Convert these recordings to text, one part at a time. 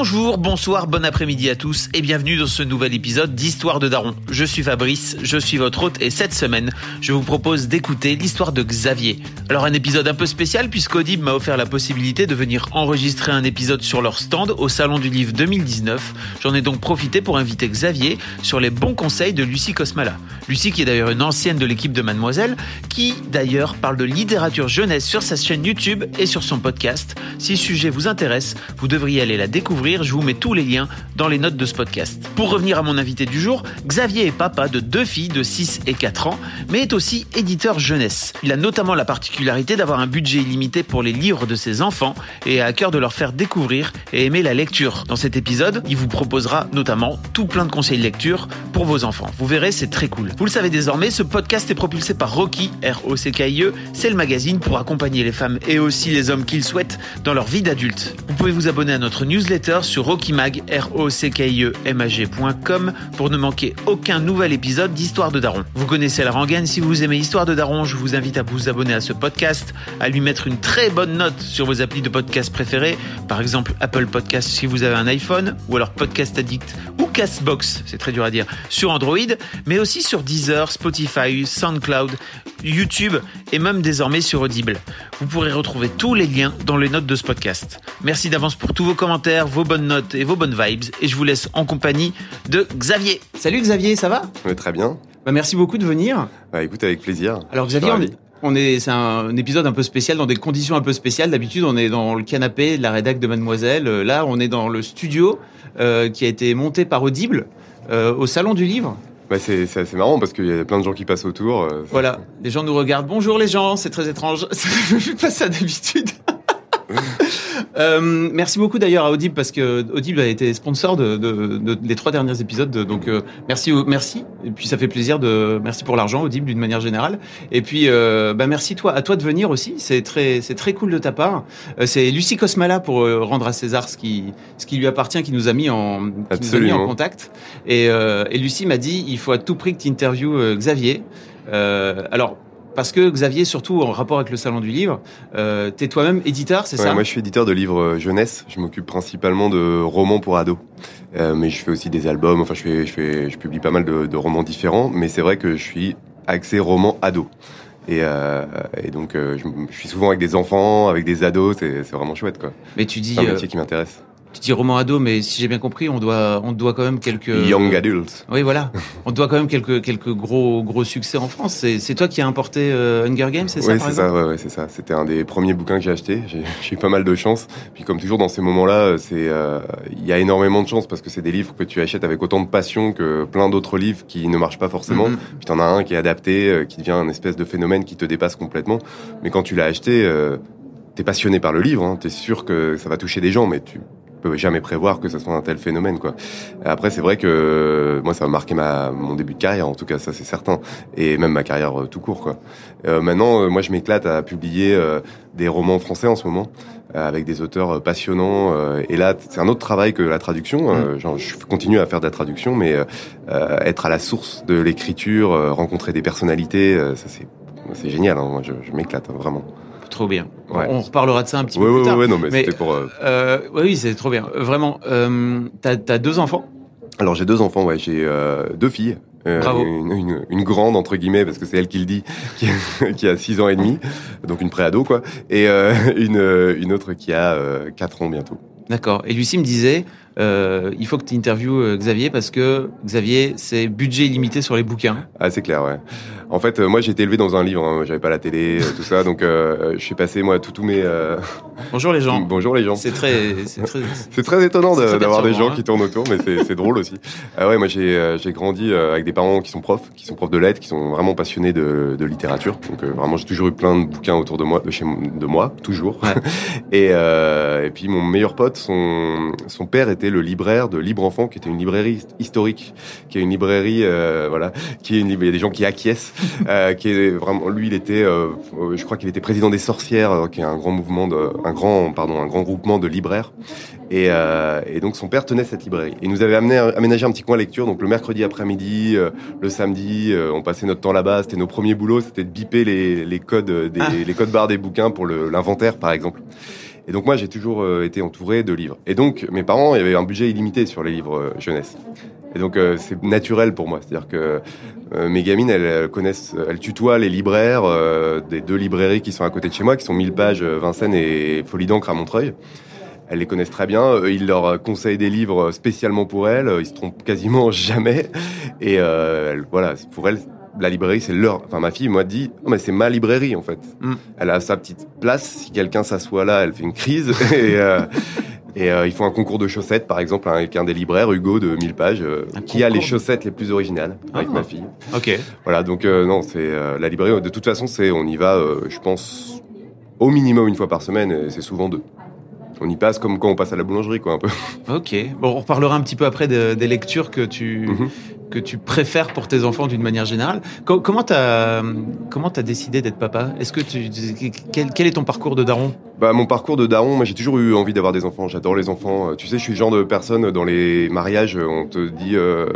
Bonjour, bonsoir, bon après-midi à tous et bienvenue dans ce nouvel épisode d'Histoire de Daron. Je suis Fabrice, je suis votre hôte et cette semaine, je vous propose d'écouter l'histoire de Xavier. Alors un épisode un peu spécial puisqu'Audible m'a offert la possibilité de venir enregistrer un épisode sur leur stand au Salon du Livre 2019. J'en ai donc profité pour inviter Xavier sur les bons conseils de Lucie Cosmala. Lucie qui est d'ailleurs une ancienne de l'équipe de Mademoiselle, qui d'ailleurs parle de littérature jeunesse sur sa chaîne YouTube et sur son podcast. Si le sujet vous intéresse, vous devriez aller la découvrir je vous mets tous les liens dans les notes de ce podcast. Pour revenir à mon invité du jour, Xavier est papa de deux filles de 6 et 4 ans, mais est aussi éditeur jeunesse. Il a notamment la particularité d'avoir un budget illimité pour les livres de ses enfants et a à cœur de leur faire découvrir et aimer la lecture. Dans cet épisode, il vous proposera notamment tout plein de conseils de lecture pour vos enfants. Vous verrez, c'est très cool. Vous le savez désormais, ce podcast est propulsé par Rocky, R-O-C-K-I-E. C'est le magazine pour accompagner les femmes et aussi les hommes qu'ils souhaitent dans leur vie d'adulte. Vous pouvez vous abonner à notre newsletter sur Rockymag, r o c k e m a pour ne manquer aucun nouvel épisode d'Histoire de Daron. Vous connaissez la rengaine, si vous aimez Histoire de Daron, je vous invite à vous abonner à ce podcast, à lui mettre une très bonne note sur vos applis de podcast préférés, par exemple Apple Podcast si vous avez un iPhone, ou alors Podcast Addict ou Castbox, c'est très dur à dire, sur Android, mais aussi sur Deezer, Spotify, SoundCloud, YouTube et même désormais sur Audible. Vous pourrez retrouver tous les liens dans les notes de ce podcast. Merci d'avance pour tous vos commentaires, vos bonnes notes et vos bonnes vibes et je vous laisse en compagnie de Xavier. Salut Xavier, ça va? Oui, très bien. Bah, merci beaucoup de venir. Bah, écoute, avec plaisir. Alors Xavier, on est, on est, c'est un, épisode un peu spécial dans des conditions un peu spéciales. D'habitude, on est dans le canapé de la rédac de Mademoiselle. Euh, là, on est dans le studio euh, qui a été monté par Audible euh, au Salon du Livre. Bah c'est assez marrant parce qu'il y a plein de gens qui passent autour. Voilà, les gens nous regardent. Bonjour les gens, c'est très étrange. Je fais pas ça d'habitude. Euh, merci beaucoup d'ailleurs à Audible parce que Audible a été sponsor de, de, de des trois derniers épisodes. Donc euh, merci, merci. Et puis ça fait plaisir de merci pour l'argent Audible d'une manière générale. Et puis euh, bah merci toi à toi de venir aussi. C'est très c'est très cool de ta part. Euh, c'est Lucie Cosmala pour euh, rendre à César ce qui ce qui lui appartient, qui nous a mis en qui nous a mis en contact. Et, et Lucie m'a dit il faut à tout prix que tu interviewes Xavier. alors parce que Xavier, surtout en rapport avec le salon du livre, euh, tu es toi-même éditeur, c'est ça? Moi, je suis éditeur de livres euh, jeunesse. Je m'occupe principalement de romans pour ados, euh, mais je fais aussi des albums. Enfin, je fais, je fais, je publie pas mal de, de romans différents. Mais c'est vrai que je suis axé roman ado. Et, euh, et donc, euh, je, je, suis souvent avec des enfants, avec des ados. C'est vraiment chouette, quoi. Mais tu dis. C'est un métier qui m'intéresse tu dis roman ado, mais si j'ai bien compris, on doit, on doit quand même quelques young adults. Oui, voilà. on doit quand même quelques, quelques gros, gros succès en France. C'est toi qui as importé euh, Hunger Games, c'est ça Oui, c'est ça. Ouais, ouais, c'est ça. C'était un des premiers bouquins que j'ai acheté. J'ai eu pas mal de chance. Puis comme toujours dans ces moments-là, c'est, euh, il y a énormément de chance parce que c'est des livres que tu achètes avec autant de passion que plein d'autres livres qui ne marchent pas forcément. Mm -hmm. Puis t'en as un qui est adapté, euh, qui devient un espèce de phénomène qui te dépasse complètement. Mais quand tu l'as acheté, euh, t'es passionné par le livre. Hein, t'es sûr que ça va toucher des gens, mais tu peux jamais prévoir que ce soit un tel phénomène quoi. Après c'est vrai que moi ça a marqué ma mon début de carrière en tout cas ça c'est certain et même ma carrière euh, tout court quoi. Euh, maintenant euh, moi je m'éclate à publier euh, des romans français en ce moment euh, avec des auteurs passionnants et là c'est un autre travail que la traduction mmh. genre je continue à faire de la traduction mais être à la source de l'écriture rencontrer des personnalités ça c'est c'est génial hein. moi je, je m'éclate hein, vraiment. Trop bien. Ouais. On reparlera de ça un petit ouais, peu plus tard. Non, mais, mais c'était pour. Euh... Euh, oui, c'est trop bien. Vraiment. Euh, T'as as deux enfants? Alors j'ai deux enfants. Ouais, j'ai euh, deux filles. Euh, Bravo. Une, une, une, grande entre guillemets parce que c'est elle qui le dit, qui, qui a 6 ans et demi, donc une préado quoi, et euh, une, une autre qui a 4 ans bientôt. D'accord. Et Lucie me disait, euh, il faut que tu interviewes Xavier parce que Xavier, c'est budget illimité sur les bouquins. Ah, c'est clair, ouais. En fait, euh, moi, j'ai été élevé dans un livre. Hein. J'avais pas la télé, euh, tout ça. Donc, euh, je suis passé, moi, tous mes. euh, Bonjour les gens. Bonjour les gens. C'est très, c'est très. C'est très étonnant de- d'avoir des gens hein. qui tournent autour, mais c'est drôle aussi. Ah ouais, moi j'ai euh, j'ai grandi euh, avec des parents qui sont profs, qui sont profs de lettres, qui sont vraiment passionnés de, de littérature. Donc euh, vraiment, j'ai toujours eu plein de bouquins autour de moi, de chez de moi, toujours. Ouais. et, euh, et puis mon meilleur pote, son son père était le libraire de Libre Enfant, qui était une librairie hist- historique, qui est une librairie, euh, voilà, qui est une il y a des gens qui acquiescent, euh, qui est vraiment lui, il était, euh, je crois qu'il était président des sorcières, euh, qui est un grand mouvement de, un grand, pardon, un grand groupement de libraires. Et, euh, et donc son père tenait cette librairie. Il nous avait amené, aménagé un petit coin lecture. Donc le mercredi après-midi, euh, le samedi, euh, on passait notre temps là-bas. C'était nos premiers boulots, c'était de biper les, les codes, des, Ah. les codes barres des bouquins pour l'inventaire, par exemple. Et donc moi, j'ai toujours euh, été entouré de livres. Et donc mes parents, il y avait un budget illimité sur les livres euh, jeunesse. Et donc euh, c'est naturel pour moi, c'est-à-dire que mes gamines, elles, connaissent, elles tutoient les libraires des deux librairies qui sont à côté de chez moi, qui sont 1000 pages, Vincennes et Folie d'encre à Montreuil. Elles les connaissent très bien. Ils leur conseillent des livres spécialement pour elles. Ils se trompent quasiment jamais. Et voilà, pour elles, la librairie, c'est leur. Enfin, ma fille m'a dit, non mais c'est ma librairie en fait. Mm. Elle a sa petite place. Si quelqu'un s'assoit là, elle fait une crise. et euh, et euh, ils font un concours de chaussettes, par exemple, avec un des libraires, Hugo, de 1000 pages, euh, qui a les chaussettes les plus originales avec Ah. ma fille. Ok. Voilà, donc euh, non, c'est la librairie. De toute façon, c'est on y va, je pense, au minimum une fois par semaine, et c'est souvent deux. On y passe comme quand on passe à la boulangerie, quoi, un peu. Ok. Bon, on reparlera un petit peu après de- des lectures que tu Mhm. Que tu préfères pour tes enfants d'une manière générale. Co- comment t'as comment décidé d'être papa? Est-ce que tu quel, quel est ton parcours de daron? Bah, mon parcours de daron, moi j'ai toujours eu envie d'avoir des enfants. J'adore les enfants. Euh, Tu sais, je suis le genre de personne dans les mariages, euh, on te dit, euh,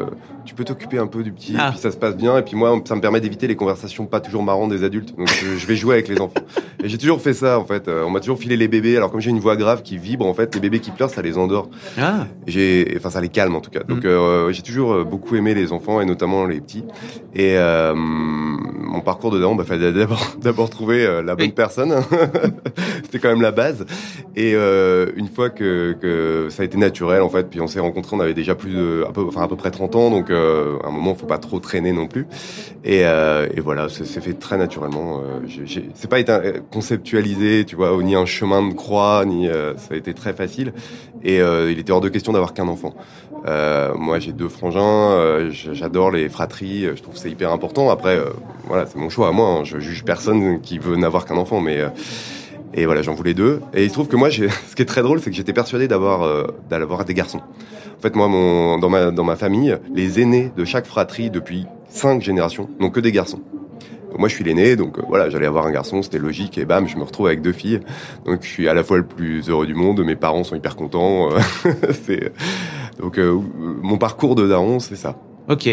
tu peux t'occuper un peu du petit, Ah. et puis ça se passe bien. Et puis moi, ça me permet d'éviter les conversations pas toujours marrantes des adultes. Donc je, je vais jouer avec les enfants. Et j'ai toujours fait ça en fait. Euh, On m'a toujours filé les bébés. Alors comme j'ai une voix grave qui vibre, en fait, les bébés qui pleurent, ça les endort. Ah. J'ai, enfin, ça les calme en tout cas. Donc, Mhm. euh, j'ai toujours euh, beaucoup aimé les enfants et notamment les petits. Et euh, mon parcours de daron, bah, fallait d'abord, d'abord trouver euh, la bonne Oui. personne. C'était quand même la base. Et euh, une fois que, que ça a été naturel en fait, puis on s'est rencontrés, on avait déjà plus de, à peu, enfin à peu près 30 ans, donc euh, à un moment, faut pas trop traîner non plus. Et, et voilà, c'est c'est fait très naturellement. J'ai- j'ai- c'est pas été conceptualisé, tu vois, ni un chemin de croix, ni ça a été très facile. Et il était hors de question d'avoir qu'un enfant. Euh, moi, j'ai deux frangins, euh, j'adore les fratries, euh, je trouve c'est hyper important. Après, euh, voilà, c'est mon choix à moi. hein. Je juge personne qui veut n'avoir qu'un enfant, mais euh, et voilà, j'en voulais deux. Et il se trouve que moi, ce qui est très drôle, c'est que j'étais persuadé d'avoir euh, d'avoir des garçons. En fait, moi, mon, dans ma dans ma famille, les aînés de chaque fratrie depuis cinq générations n'ont que des garçons. Moi, je suis l'aîné, donc voilà, j'allais avoir un garçon, c'était logique, et bam, je me retrouve avec deux filles. Donc, je suis à la fois le plus heureux du monde, mes parents sont hyper contents. euh, c'est donc euh, mon parcours de daron, c'est ça. Ok.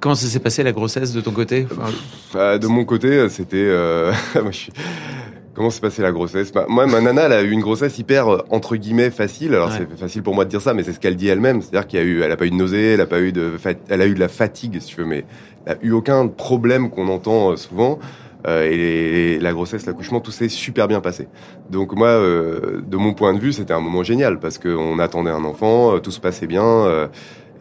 Comment ça s'est passé la grossesse de ton côté? Enfin, Euh, de mon côté, c'était. euh, moi, je suis- Comment s'est passée la grossesse? Bah, Moi, ma nana, elle a eu une grossesse hyper entre guillemets facile. Alors Ouais. c'est facile pour moi de dire ça, mais c'est ce qu'elle dit elle-même. C'est-à-dire qu'il y a eu, elle a pas eu de nausée, elle a pas eu de, elle a eu de la fatigue, si tu veux, mais elle a eu aucun problème qu'on entend souvent. Euh, et la grossesse, l'accouchement, tout s'est super bien passé. Donc moi, euh, de mon point de vue, c'était un moment génial parce qu'on attendait un enfant, euh, tout se passait bien. euh,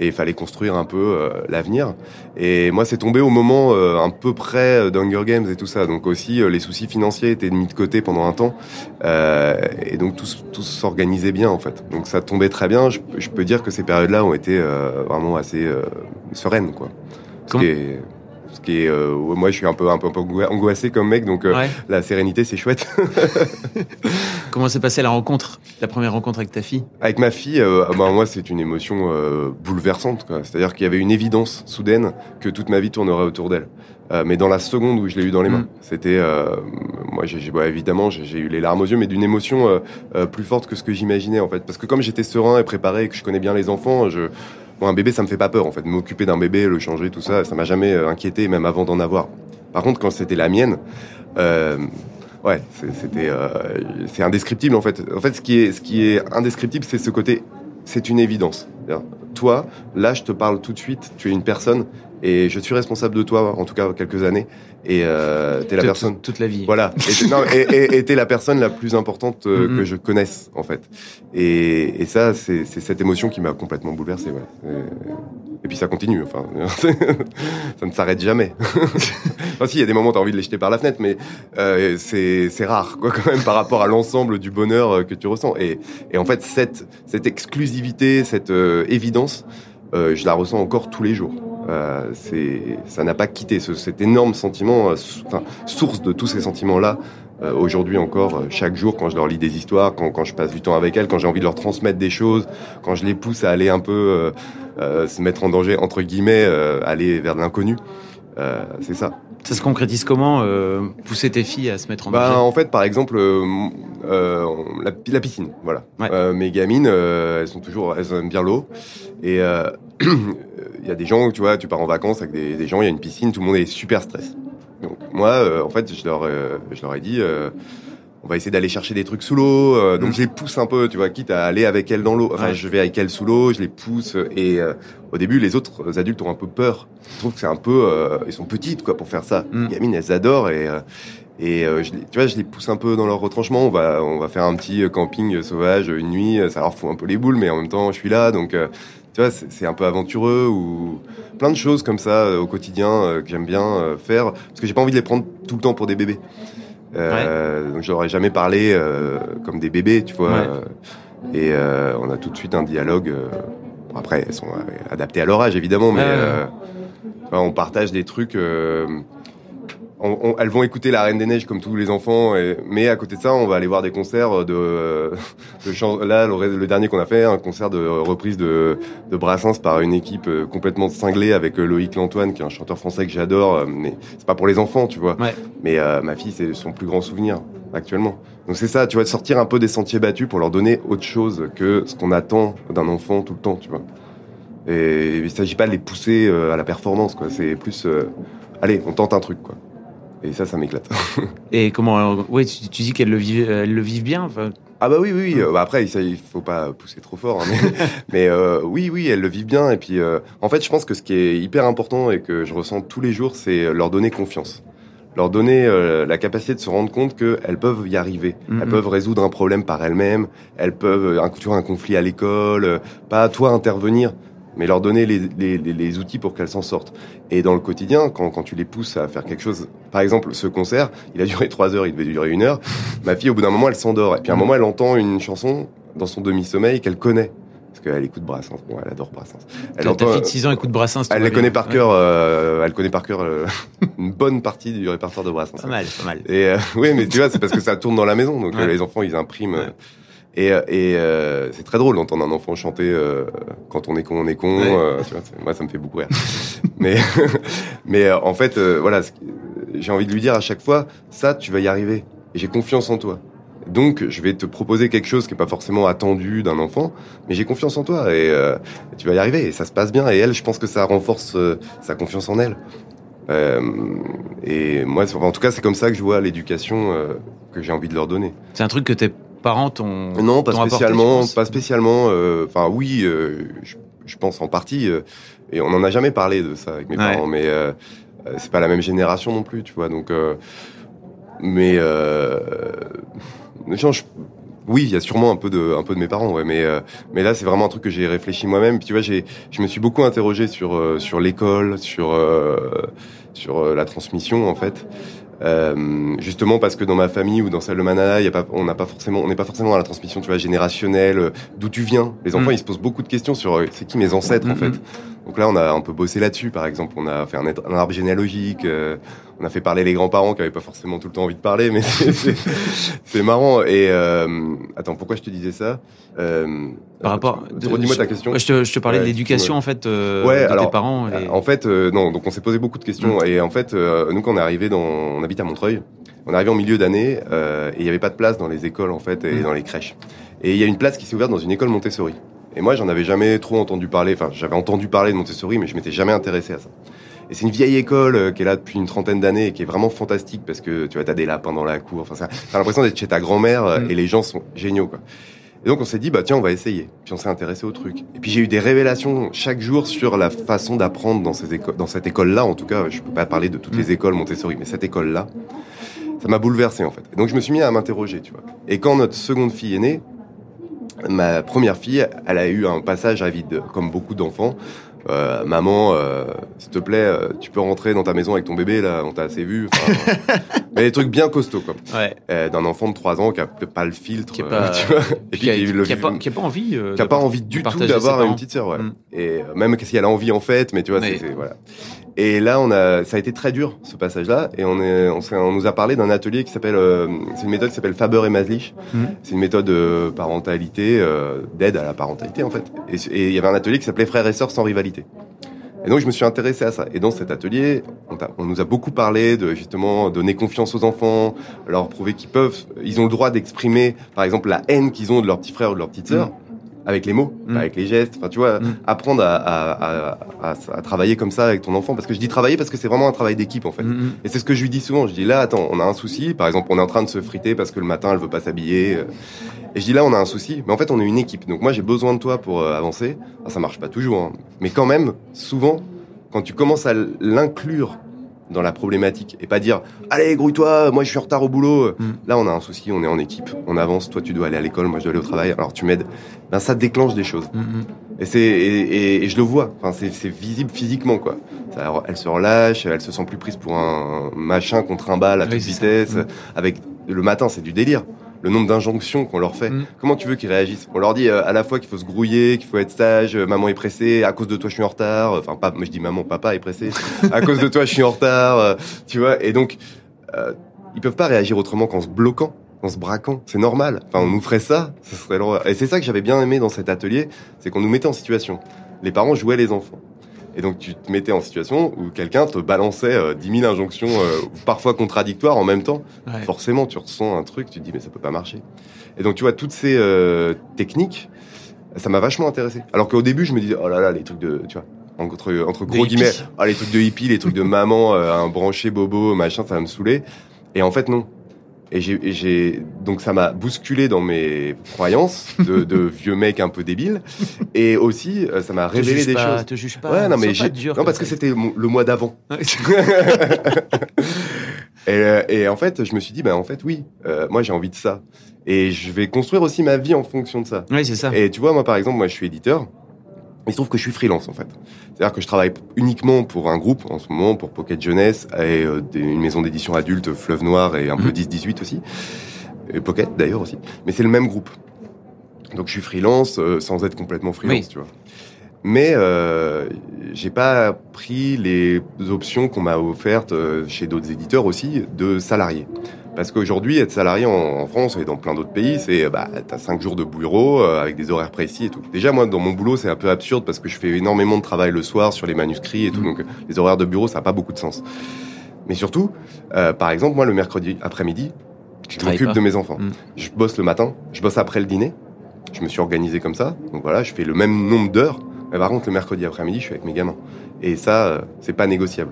et il fallait construire un peu euh, l'avenir. Et moi, c'est tombé au moment euh, un peu près euh, d'Hunger Games et tout ça. Donc aussi, euh, les soucis financiers étaient mis de côté pendant un temps. Euh, et donc tout, tout s'organisait bien en fait. Donc ça tombait très bien. Je, je peux dire que ces périodes-là ont été euh, vraiment assez euh, sereines, quoi. Ce Comment- qui est, ce qui est, euh, moi, je suis un peu, un peu, un peu angoi- angoissé comme mec, donc euh, ouais. la sérénité, c'est chouette. Comment s'est passée la rencontre, la première rencontre avec ta fille? Avec ma fille, euh, bah, moi, c'est une émotion bouleversante. C'est-à-dire qu'il y avait une évidence soudaine que toute ma vie tournerait autour d'elle. Mais dans la seconde où je l'ai eu dans les mains, Mm. c'était, moi, j'ai, bah, évidemment, j'ai, eu les larmes aux yeux, mais d'une émotion plus forte que ce que j'imaginais en fait. Parce que comme j'étais serein et préparé et que je connais bien les enfants, je, un bébé, ça me fait pas peur en fait. M'occuper d'un bébé, le changer, tout ça, ça m'a jamais euh, inquiété, même avant d'en avoir. Par contre, quand c'était la mienne, euh, ouais, c'était, euh, c'est indescriptible en fait. En fait, ce qui est, ce qui est indescriptible, c'est ce côté, c'est une évidence. Toi, là, je te parle tout de suite. Tu es une personne et je suis responsable de toi, en tout cas quelques années. Et euh, t'es la personne. toute la vie. Voilà. Et t'es- la personne la plus importante euh, Mhm. que je connaisse, en fait. Et, et ça, c'est cette émotion qui m'a complètement bouleversé. Ouais. Et puis ça continue, enfin, ça ne s'arrête jamais. enfin, si, il y a des moments où tu as envie de les jeter par la fenêtre, mais euh, c'est rare, quoi, quand même, par rapport à l'ensemble du bonheur euh, que tu ressens. Et, et en fait, cette, cette exclusivité, cette évidence, je la ressens encore tous les jours. Euh, ça n'a pas quitté ce, cet énorme sentiment, enfin, source de tous ces sentiments-là. Aujourd'hui encore, chaque jour, quand je leur lis des histoires, quand, quand je passe du temps avec elles, quand j'ai envie de leur transmettre des choses, quand je les pousse à aller un peu euh, se mettre en danger, entre guillemets, euh, aller vers l'inconnu. Euh, c'est ça. Ça se concrétise comment Pousser tes filles à se mettre en bah, danger? En fait, par exemple, la, la, piscine. Voilà. mes gamines, elles sont toujours, elles aiment bien l'eau. Et il y a des gens, tu vois, tu pars en vacances avec des, des gens, il y a une piscine, tout le monde est super stress. Donc moi, en fait, je leur, je leur ai dit on va essayer d'aller chercher des trucs sous l'eau. Euh, donc mm. je les pousse un peu, tu vois, quitte à aller avec elle dans l'eau. Enfin, je vais avec elle sous l'eau, je les pousse. Et euh, au début, les autres adultes ont un peu peur. Ils trouvent que c'est un peu, euh, ils sont petites quoi pour faire ça. Mm. Les gamines, elles adorent et je tu vois, je les pousse un peu dans leur retranchement. On va on va faire un petit camping sauvage une nuit. Ça leur fout un peu les boules, mais en même temps, je suis là, donc tu vois, c'est un peu aventureux ou plein de choses comme ça au quotidien que j'aime bien faire parce que j'ai pas envie de les prendre tout le temps pour des bébés. Euh, Donc je leur ai jamais parlé euh, comme des bébés, tu vois. Et euh, on a tout de suite un dialogue. Euh, après, elles sont adaptées à leur âge, évidemment, mais on partage des trucs elles vont écouter La Reine des Neiges comme tous les enfants, mais à côté de ça, on va aller voir des concerts de, de là le, dernier qu'on a fait, un concert de reprise de, de Brassens par une équipe euh, complètement cinglée avec euh, Loïc Lantoine, qui est un chanteur français que j'adore, euh, mais c'est pas pour les enfants, tu vois. Mais ma fille, c'est son plus grand souvenir actuellement. Donc c'est ça, tu vois, de sortir un peu des sentiers battus pour leur donner autre chose que ce qu'on attend d'un enfant tout le temps, tu vois. Et il s'agit pas de les pousser à la performance, quoi. C'est plus, allez, on tente un truc, quoi. Et ça, ça m'éclate. et comment Oui, tu, dis qu'elles le vivent, elles le vivent bien. Ah bah oui, oui. oui. Bah après, il faut pas pousser trop fort, hein, mais, euh, oui, oui, elles le vivent bien. Et puis, euh, en fait, je pense que ce qui est hyper important et que je ressens tous les jours, c'est leur donner confiance, leur donner euh, la capacité de se rendre compte qu'elles peuvent y arriver, elles peuvent résoudre un problème par elles-mêmes, elles peuvent un, tu un conflit à l'école, pas à toi intervenir mais leur donner les, les, les outils pour qu'elles s'en sortent. Et dans le quotidien, quand, quand tu les pousses à faire quelque chose, par exemple, ce concert, il a duré trois heures, il devait durer une heure. Ma fille, au bout d'un moment, elle s'endort. Et puis à un moment, elle entend une chanson dans son demi-sommeil qu'elle connaît. Parce qu'elle écoute Brassens. Bon, elle adore Brassens. Elle entend, ta fille de 6 ans écoute Brassens. Elle les connaît par cœur. Euh, elle connaît par cœur euh, une bonne partie du répertoire de Brassens. Pas mal, pas mal. Et euh, oui, mais tu vois, c'est parce que ça tourne dans la maison. Donc les enfants, ils impriment. Et, euh, et euh, c'est très drôle d'entendre un enfant chanter euh, quand on est con, on est con. Euh, tu vois, moi, ça me fait beaucoup rire. mais mais en fait, voilà, j'ai envie de lui dire à chaque fois, ça, tu vas y arriver. Et j'ai confiance en toi. Donc, je vais te proposer quelque chose qui est pas forcément attendu d'un enfant, mais j'ai confiance en toi et tu vas y arriver. Et ça se passe bien. Et elle, je pense que ça renforce sa confiance en elle. et moi, en tout cas, c'est comme ça que je vois l'éducation que j'ai envie de leur donner. C'est un truc que t'es parents t'ont Non, pas spécialement, pas spécialement. Euh, enfin, oui, euh, je, pense en partie. Euh, et on en a jamais parlé de ça avec mes parents, mais c'est pas la même génération non plus, tu vois. Donc, mais oui, il y a sûrement un peu de, un peu de mes parents, ouais, mais, mais là, c'est vraiment un truc que j'ai réfléchi moi-même. Puis tu vois, j'ai, je me suis beaucoup interrogé sur, sur l'école, sur, sur la transmission, en fait. Euh, justement parce que dans ma famille ou dans celle de Manana, y a pas, on n'a pas forcément, on n'est pas forcément à la transmission, tu vois, générationnelle. Euh, d'où tu viens Les enfants, mm. ils se posent beaucoup de questions sur euh, c'est qui mes ancêtres en mm, fait. Donc là, on a un peu bossé là-dessus, par exemple. On a fait un, un arbre généalogique. Euh, on a fait parler les grands-parents qui avaient pas forcément tout le temps envie de parler, mais c'est marrant. Et euh, attends, pourquoi je te disais ça euh, Par rapport. Redis-moi ta question. Je te, je te parlais de l'éducation en fait ouais, de tes parents. En fait, non. Donc on s'est posé beaucoup de questions. Mm. Et en fait, nous quand on est arrivé dans, on habite à Montreuil. On est arrivé en milieu d'année et il n'y avait pas de place dans les écoles en fait et mm. dans les crèches. Et il y a une place qui s'est ouverte dans une école Montessori. Et moi, j'en avais jamais trop entendu parler. Enfin, j'avais entendu parler de Montessori, mais je m'étais jamais intéressé à ça. Et c'est une vieille école euh, qui est là depuis une trentaine d'années et qui est vraiment fantastique parce que tu vois, t'as des lapins dans la cour. Enfin, ça, t'as l'impression d'être chez ta grand-mère euh, mm. et les gens sont géniaux, quoi. Et donc on s'est dit bah tiens on va essayer. Puis on s'est intéressé au truc. Et puis j'ai eu des révélations chaque jour sur la façon d'apprendre dans, ces dans cette école-là. En tout cas, je peux pas parler de toutes les mm. écoles Montessori, mais cette école-là, ça m'a bouleversé en fait. Et donc je me suis mis à m'interroger, tu vois. Et quand notre seconde fille est née, ma première fille, elle a eu un passage à vide, comme beaucoup d'enfants, euh, maman, euh, s'il te plaît, euh, tu peux rentrer dans ta maison avec ton bébé là, on t'a assez vu. Mais des trucs bien costauds quoi. Ouais. Euh, D'un enfant de 3 ans qui a pas le filtre, Qui euh, pas- tu vois, et Qui a, puis qui le- qui a pas, qui a pas envie. euh, qui a pas envie du tout d'avoir une petite sœur, ouais. Mm. Et même si elle a envie en fait, mais tu vois, c'est- Mais- c'est voilà. Et là, on a, ça a été très dur ce passage-là, et on est, on, on nous a parlé d'un atelier qui s'appelle, euh, c'est une méthode qui s'appelle Faber et Maslich. Mm. C'est une méthode de parentalité, euh, d'aide à la parentalité en fait. Et il y avait un atelier qui s'appelait Frères et sœurs sans rivalité. Et donc je me suis intéressé à ça. Et dans cet atelier, on, nous a beaucoup parlé de justement donner confiance aux enfants, leur prouver qu'ils peuvent, ils ont le droit d'exprimer, par exemple, la haine qu'ils ont de leur petit frère ou de leur petite sœur, avec les mots, Mm. avec les gestes. Enfin, tu vois, Mm. apprendre à, à, à, à- travailler comme ça avec ton enfant. Parce que je dis travailler parce que c'est vraiment un travail d'équipe en fait. Mm. Et c'est ce que je lui dis souvent. Je dis là, attends, on a un souci. Par exemple, on est en train de se friter parce que le matin, elle veut pas s'habiller. Et je dis là, on a un souci. Mais en fait, on est une équipe. Donc moi, j'ai besoin de toi pour euh, avancer. Ah, ça marche pas toujours. hein. Mais quand même, souvent, quand tu commences à l'inclure dans la problématique et pas dire allez grouille-toi moi je suis en retard au boulot Mm. là on a un souci on est en équipe on avance toi tu dois aller à l'école moi je dois aller au travail alors tu m'aides ben ça déclenche des choses Mm, mm. et c'est et, et- et je le vois. Enfin, c'est visible physiquement quoi. Ça, elle se relâche, elle se sent plus prise pour un machin qu'on trimballe à toute vitesse. Mm. Avec le matin, c'est du délire. Le nombre d'injonctions qu'on leur fait. Mm. Comment tu veux qu'ils réagissent? On leur dit euh, à la fois qu'il faut se grouiller, qu'il faut être sage. euh, maman est pressée. À cause de toi, je suis en retard. Enfin, pas. Moi, je dis maman, papa est pressé. à cause de toi, je suis en retard. euh, tu vois. Et donc, euh, ils peuvent pas réagir autrement qu'en se bloquant en se braquant, c'est normal. Enfin, on nous ferait ça, ce serait l'horreur. Et c'est ça que j'avais bien aimé dans cet atelier, c'est qu'on nous mettait en situation. Les parents jouaient les enfants. Et donc tu te mettais en situation où quelqu'un te balançait euh, 10 000 injonctions, euh, parfois contradictoires en même temps. Ouais. Forcément, tu ressens un truc, tu te dis mais ça peut pas marcher. Et donc tu vois, toutes ces euh, techniques, ça m'a vachement intéressé. Alors qu'au début, je me disais, oh là là, les trucs de, tu vois, entre, entre gros hippie. guillemets, ah, les trucs de hippie, les trucs de maman, euh, un branché bobo, machin, ça va me saouler. Et en fait, non. Et j'ai, donc ça m'a bousculé dans mes croyances de, de vieux mec un peu débile. Et aussi, euh, ça m'a révélé des pas, choses. Te juge pas. Ouais, non, mais pas dur non, parce que c'était le mois d'avant. Et, euh, et en fait, je me suis dit, bah, en fait, oui, euh, moi, j'ai envie de ça. Et je vais construire aussi ma vie en fonction de ça. Oui, c'est ça. Et tu vois, moi, par exemple, moi, je suis éditeur. Il se trouve que je suis freelance, en fait. C'est-à-dire que je travaille uniquement pour un groupe, en ce moment, pour Pocket Jeunesse, et euh, des- une maison d'édition adulte, Fleuve Noir, et un peu Mhm. 10-18 aussi. Et Pocket, d'ailleurs, aussi. Mais c'est le même groupe. Donc, je suis freelance, euh, sans être complètement freelance, Oui. tu vois. Mais euh, j'ai pas pris les options qu'on m'a offertes euh, chez d'autres éditeurs aussi de salarié. Parce qu'aujourd'hui, être salarié en, France et dans plein d'autres pays, c'est bah t'as cinq jours de bureau avec des horaires précis et tout. Déjà moi, dans mon boulot, c'est un peu absurde parce que je fais énormément de travail le soir sur les manuscrits et tout, Mhm. donc les horaires de bureau, ça n'a pas beaucoup de sens. Mais surtout, euh, par exemple, moi le mercredi après-midi, je m'occupe de mes enfants. Mhm. Je bosse le matin, je bosse après le dîner. Je me suis organisé comme ça, donc voilà, je fais le même nombre d'heures. Mais par contre, le mercredi après-midi, je suis avec mes gamins. Et ça, euh, c'est pas négociable.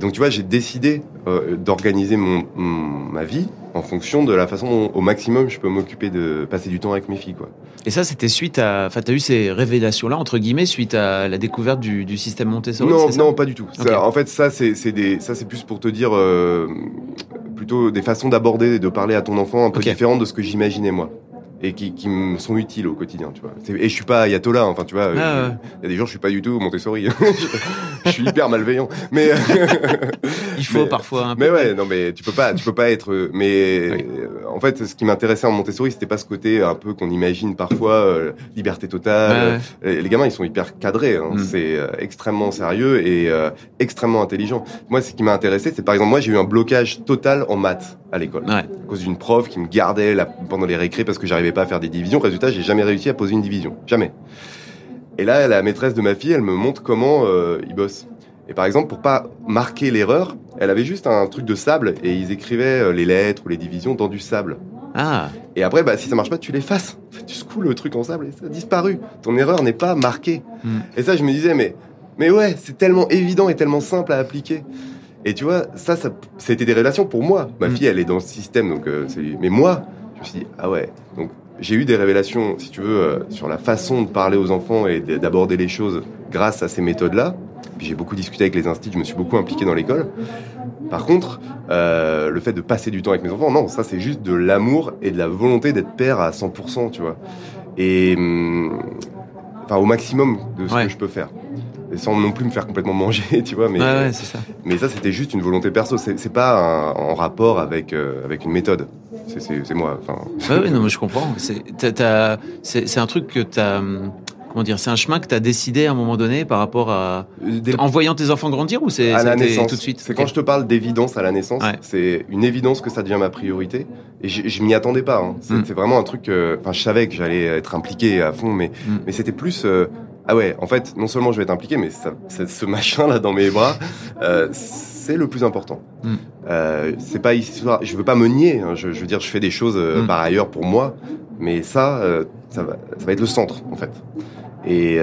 Donc tu vois, j'ai décidé euh, d'organiser mon, mon- ma vie en fonction de la façon dont, au maximum je peux m'occuper de passer du temps avec mes filles, quoi. Et ça, c'était suite à. Enfin, t'as eu ces révélations-là, entre guillemets, suite à la découverte du, du système Montessori non, ça? non, pas du tout. Ça, Ok. en fait, ça, c'est ça, plus pour te dire euh, plutôt des façons d'aborder et de parler à ton enfant un peu Ok. différentes de ce que j'imaginais moi et qui, qui me sont utiles au quotidien, tu vois. Et je suis pas ayatollah, enfin, tu vois. Ah, euh. Il y a des jours, je suis pas du tout Montessori. je suis hyper malveillant, mais. Il faut mais- parfois un peu. Mais ouais, non, mais tu peux pas, tu peux pas être. euh, Mais Oui. en fait, ce qui m'intéressait en Montessori, c'était pas ce côté un peu qu'on imagine parfois, euh, liberté totale. Ouais, Les gamins, ils sont hyper cadrés. hein. Mm. C'est euh, extrêmement sérieux et euh, extrêmement intelligent. Moi, ce qui m'a intéressé, c'est par exemple, moi, j'ai eu un blocage total en maths à l'école Ouais. à cause d'une prof qui me gardait la- pendant les récrés parce que j'arrivais pas à faire des divisions. Résultat, j'ai jamais réussi à poser une division, jamais. Et là, la maîtresse de ma fille, elle me montre comment euh, ils bossent. Et par exemple, pour pas marquer l'erreur, elle avait juste un truc de sable et ils écrivaient euh, les lettres ou les divisions dans du sable. Ah, Et après, bah, si ça marche pas, tu l'effaces. Tu secoues le truc en sable et ça a disparu. Ton erreur n'est pas marquée. Mm. Et ça, je me disais, mais, mais ouais, c'est tellement évident et tellement simple à appliquer. Et tu vois, ça, ça c'était des révélations pour moi. Ma Mm. fille, elle est dans le système, donc euh, c'est. Mais moi, je me suis dit, ah ouais. Donc, j'ai eu des révélations, si tu veux, euh, sur la façon de parler aux enfants et d'aborder les choses grâce à ces méthodes-là. Puis j'ai beaucoup discuté avec les instituts, je me suis beaucoup impliqué dans l'école. Par contre, euh, le fait de passer du temps avec mes enfants, non, ça c'est juste de l'amour et de la volonté d'être père à 100%, tu vois. Et hum, enfin au maximum de ce Ouais. que je peux faire. sans non plus me faire complètement manger, tu vois. Mais, ouais, c'est ça. mais ça, c'était juste une volonté perso. C'est c'est pas un- en rapport avec, euh, avec une méthode. C'est- C'est c'est moi. Enfin, Ouais, ouais, non, mais je comprends. C'est t'as- t'as- c'est- c'est un truc que t'as. hum, Comment dire C'est un chemin que t'as décidé à un moment donné par rapport à. En voyant tes enfants grandir ou c'est à la c'était naissance. tout de suite? C'est quand je te parle d'évidence à la naissance, Ouais. c'est une évidence que ça devient ma priorité. Et je, je m'y attendais pas. hein. C'est Mm. c'est vraiment un truc. Enfin, je savais que j'allais être impliqué à fond, mais Mm. mais c'était plus. euh, ah ouais, en fait, non seulement je vais être impliqué, mais ça, c'est- ce machin là dans mes bras, euh, c'est le plus important. Mm. Euh, c'est pas histoire. Je veux pas me nier. hein. je, je veux dire, je fais des choses euh, Mm. par ailleurs pour moi, mais ça, euh, ça va, ça va être le centre en fait. Et,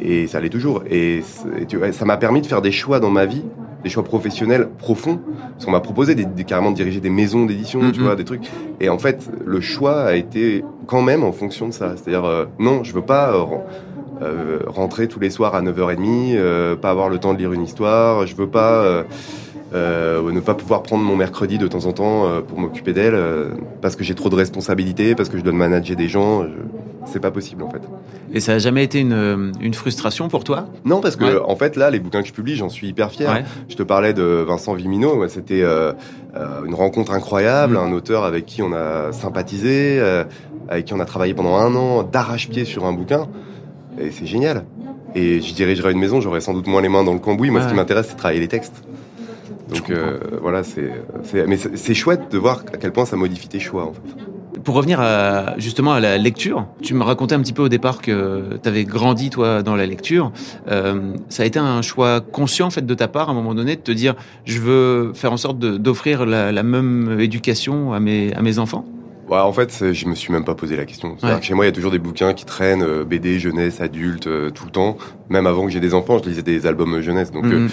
et ça l'est toujours. Et, tu ça m'a permis de faire des choix dans ma vie, des choix professionnels profonds. Parce qu'on m'a proposé des, des- carrément de diriger des maisons d'édition, tu Mhm. vois, des trucs. Et en fait, le choix a été quand même en fonction de ça. C'est-à-dire, non, je veux pas euh, ren- rentrer tous les soirs à 9h30, euh, pas avoir le temps de lire une histoire. Je veux pas euh, euh, ne pas pouvoir prendre mon mercredi de temps en temps euh, pour m'occuper d'elle euh, parce que j'ai trop de responsabilités, parce que je dois manager des gens. Je... C'est pas possible en fait. Et ça a jamais été une, une frustration pour toi? Non, parce que Ouais. en fait là, les bouquins que je publie, j'en suis hyper fier. Ouais. Je te parlais de Vincent Vimino, c'était une rencontre incroyable, Mm. un auteur avec qui on a sympathisé, euh, avec qui on a travaillé pendant un an d'arrache-pied sur un bouquin, et c'est génial. Et je dirigerais une maison, j'aurais sans doute moins les mains dans le cambouis. Moi, ce qui m'intéresse, c'est travailler les textes. Donc euh, voilà, c'est, mais c'est chouette de voir à quel point ça modifie tes choix. En fait. Pour revenir à, justement à la lecture, tu me racontais un petit peu au départ que tu avais grandi toi dans la lecture. Euh, ça a été un choix conscient en fait de ta part à un moment donné de te dire je veux faire en sorte d'offrir la, la même éducation à mes, à mes enfants? Ouais, en fait, je me suis même pas posé la question. C'est-à-dire Ouais. que chez moi, il y a toujours des bouquins qui traînent, euh, BD, jeunesse, adulte, euh, tout le temps. Même avant que j'ai des enfants, je lisais des albums jeunesse. Donc, euh, Mhm.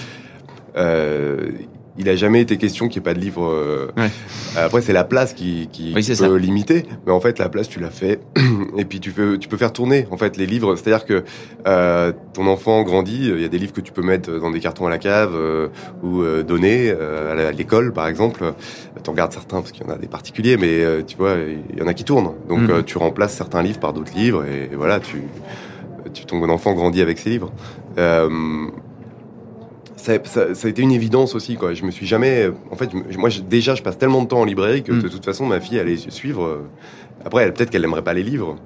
euh, il a jamais été question qu'il n'y ait pas de livre. euh, Ouais. Après, c'est la place qui, qui, Oui, peut ça. limiter. Mais en fait, la place, tu l'as fait. et puis, tu peux, tu peux faire tourner, en fait, les livres. C'est-à-dire que euh, ton enfant grandit. Il y a des livres que tu peux mettre dans des cartons à la cave euh, ou euh, donner euh, à l'école, par exemple. Tu en gardes certains parce qu'il y en a des particuliers, mais euh, tu vois, il y en a qui tournent. Donc, euh, tu remplaces certains livres par d'autres livres. Et, voilà, tu, tu, ton enfant grandit avec ces livres. Ça, ça, ça a été une évidence aussi quoi. Je me suis jamais, en fait, je- moi je- déjà je passe tellement de temps en librairie que Mm. de toute façon ma fille allait suivre. euh, Après, peut-être qu'elle aimerait pas les livres.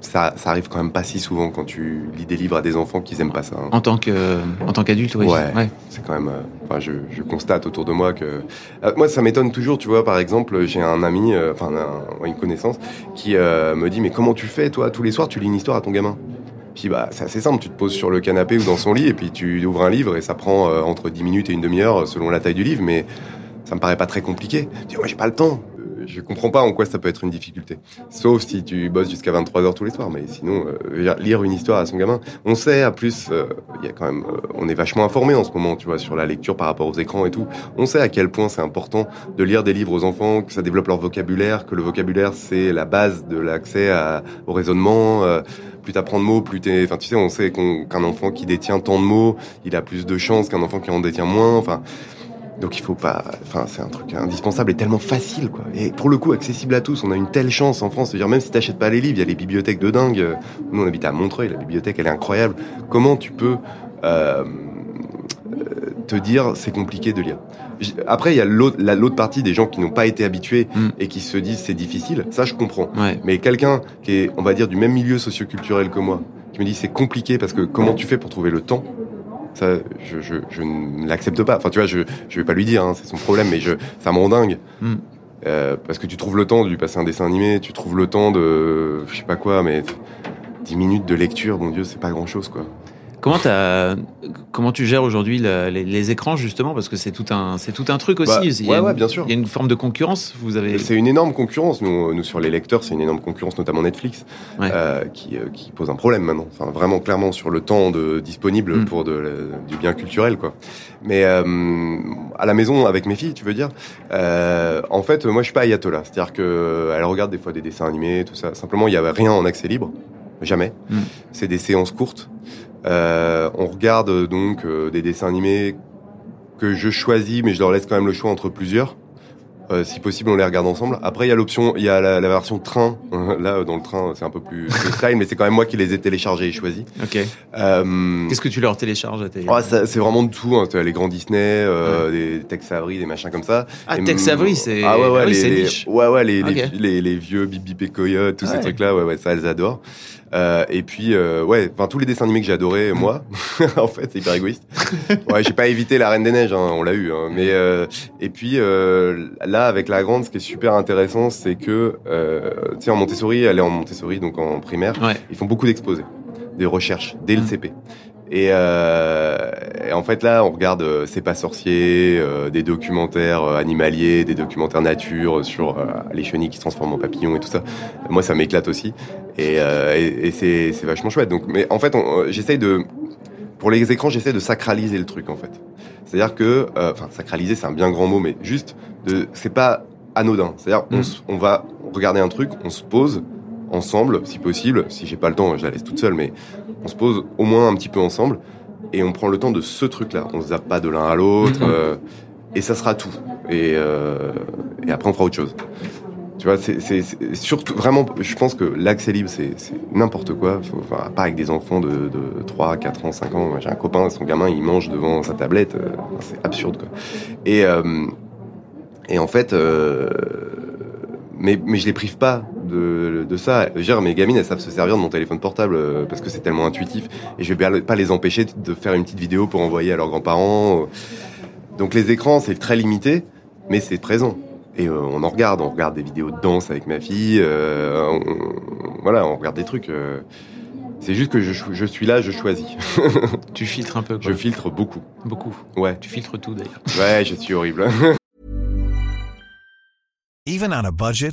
Ça, ça arrive quand même pas si souvent quand tu lis des livres à des enfants qui aiment pas ça. hein. En tant que en tant qu'adulte, oui. Ouais. C'est quand même. euh, Enfin, je, je constate autour de moi que. Euh, moi, ça m'étonne toujours, tu vois. Par exemple, j'ai un ami, enfin un- ouais, une connaissance, qui euh, me dit mais comment tu fais toi tous les soirs tu lis une histoire à ton gamin? Dis bah c'est assez simple, tu te poses sur le canapé ou dans son lit et puis tu ouvres un livre et ça prend euh, entre 10 minutes et une demi-heure selon la taille du livre, mais ça me paraît pas très compliqué. Je dis moi j'ai pas le temps. Je comprends pas en quoi ça peut être une difficulté. Sauf si tu bosses jusqu'à 23 heures tous les soirs, mais sinon euh, lire une histoire à son gamin. On sait, à plus, euh, il y a quand même, euh, on est vachement informé en ce moment, tu vois, sur la lecture par rapport aux écrans et tout. On sait à quel point c'est important de lire des livres aux enfants, que ça développe leur vocabulaire, que le vocabulaire c'est la base de l'accès au raisonnement. euh, plus t'apprends de mots, plus t'es, enfin tu sais, on sait qu'un enfant qui détient tant de mots, il a plus de chances qu'un enfant qui en détient moins. Enfin, donc il faut pas, enfin c'est un truc indispensable et tellement facile quoi. Et pour le coup accessible à tous. On a une telle chance en France. C'est-à-dire même si t'achètes pas les livres, il y a les bibliothèques de dingue. Nous on habite à Montreuil, la bibliothèque elle est incroyable. Comment tu peux euh, euh, te dire c'est compliqué de lire? Après il y a l'autre la- l'autre partie des gens qui n'ont pas été habitués Mm. et qui se disent c'est difficile. Ça je comprends. Ouais. Mais quelqu'un qui est, on va dire, du même milieu socioculturel que moi, qui me dit c'est compliqué parce que comment tu fais pour trouver le temps ça, je, je, je ne l'accepte pas. Enfin, tu vois, je, je vais pas lui dire, hein, c'est son problème, mais je, ça me rend dingue. Mm. Euh, parce que tu trouves le temps de lui passer un dessin animé, tu trouves le temps de, je sais pas quoi, mais 10 minutes de lecture, mon Dieu, c'est pas grand chose, quoi. Comment tu gères aujourd'hui les, les écrans justement? Parce que c'est tout un c'est tout un truc aussi. Bah, Il y a une- ouais, bien sûr. Il y a une forme de concurrence. Vous avez. C'est une énorme concurrence. Nous, nous sur les lecteurs, c'est une énorme concurrence, notamment Netflix, Ouais. euh, qui, euh, qui pose un problème maintenant. Enfin, vraiment clairement sur le temps de, disponible Mm. pour de, le- du bien culturel, quoi. Mais euh, à la maison avec mes filles, tu veux dire euh, En fait, moi, je suis pas ayatollah. C'est-à-dire que euh, elle regarde des fois des dessins animés, tout ça. Simplement, il y a rien en accès libre, jamais. Mm. C'est des séances courtes. Euh, on regarde euh, donc euh, des dessins animés que je choisis, mais je leur laisse quand même le choix entre plusieurs. Euh, si possible, on les regarde ensemble. Après, il y a l'option, il y a la, la version train. Là, dans le train, c'est un peu plus style, mais c'est quand même moi qui les ai téléchargés et choisis. Ok. Euh, Qu'est-ce que tu leur télécharges à tes... ah, ça- c'est vraiment de tout. Hein. Les grands Disney, euh, des Tex Avery, des machins comme ça. Ah, Et, Tex Avery, c'est- Ah ouais, ouais, ah oui, les, niche. ouais, ouais, les, les, Ok. les, les vieux Bip Bip et Coyote, tous Ouais. ces trucs-là, ouais, ouais, ça, elles adorent. Euh, et puis, euh, ouais, enfin tous les dessins animés que j'ai adorés, moi, en fait, c'est hyper égoïste. Ouais, j'ai pas évité la Reine des Neiges, hein, on l'a eu. Hein, mais euh, et puis euh, là, avec la grande, ce qui est super intéressant, c'est que, euh, tu sais, en Montessori, elle est en Montessori, donc en primaire, Ouais. ils font beaucoup d'exposés, des recherches dès le Mm. CP. Et, euh, et en fait là, on regarde euh, C'est pas sorcier, euh, des documentaires animaliers, des documentaires nature sur les chenilles qui se transforment en papillons et tout ça. Moi, ça m'éclate aussi, et, et, et c'est c'est vachement chouette. Donc, mais en fait, on- j'essaye de, pour les écrans, j'essaie de sacraliser le truc en fait. C'est-à-dire que, enfin, sacraliser, c'est un bien grand mot, mais juste, de, c'est pas anodin. C'est-à-dire, on, Mm. on va regarder un truc, on se pose ensemble, si possible. Si j'ai pas le temps, je la laisse toute seule, mais on se pose au moins un petit peu ensemble et on prend le temps de ce truc-là. On se zappe pas de l'un à l'autre Mhm. euh, et ça sera tout. Et, euh, et après, on fera autre chose. Tu vois, c'est surtout vraiment. Je pense que l'accès libre, c'est n'importe quoi. Enfin, pas avec des enfants de, de 3, 4 ans, 5 ans. J'ai un copain, son gamin, il mange devant sa tablette. euh, c'est absurde, quoi. Et, euh, et en fait, mais, mais je les prive pas de, de ça. Je veux dire, mes gamines, elles savent se servir de mon téléphone portable euh, parce que c'est tellement intuitif. Et je vais pas- les empêcher de faire une petite vidéo pour envoyer à leurs grands-parents. Donc les écrans, c'est très limité, mais c'est présent. Et euh, on en regarde, on regarde des vidéos de danse avec ma fille, euh, on- voilà, on regarde des trucs. euh, c'est juste que je, je suis là, je choisis. Tu filtres un peu, quoi. je filtre beaucoup. Beaucoup. Ouais, Tu filtres tout, d'ailleurs. ouais, je suis horrible. Even on a budget,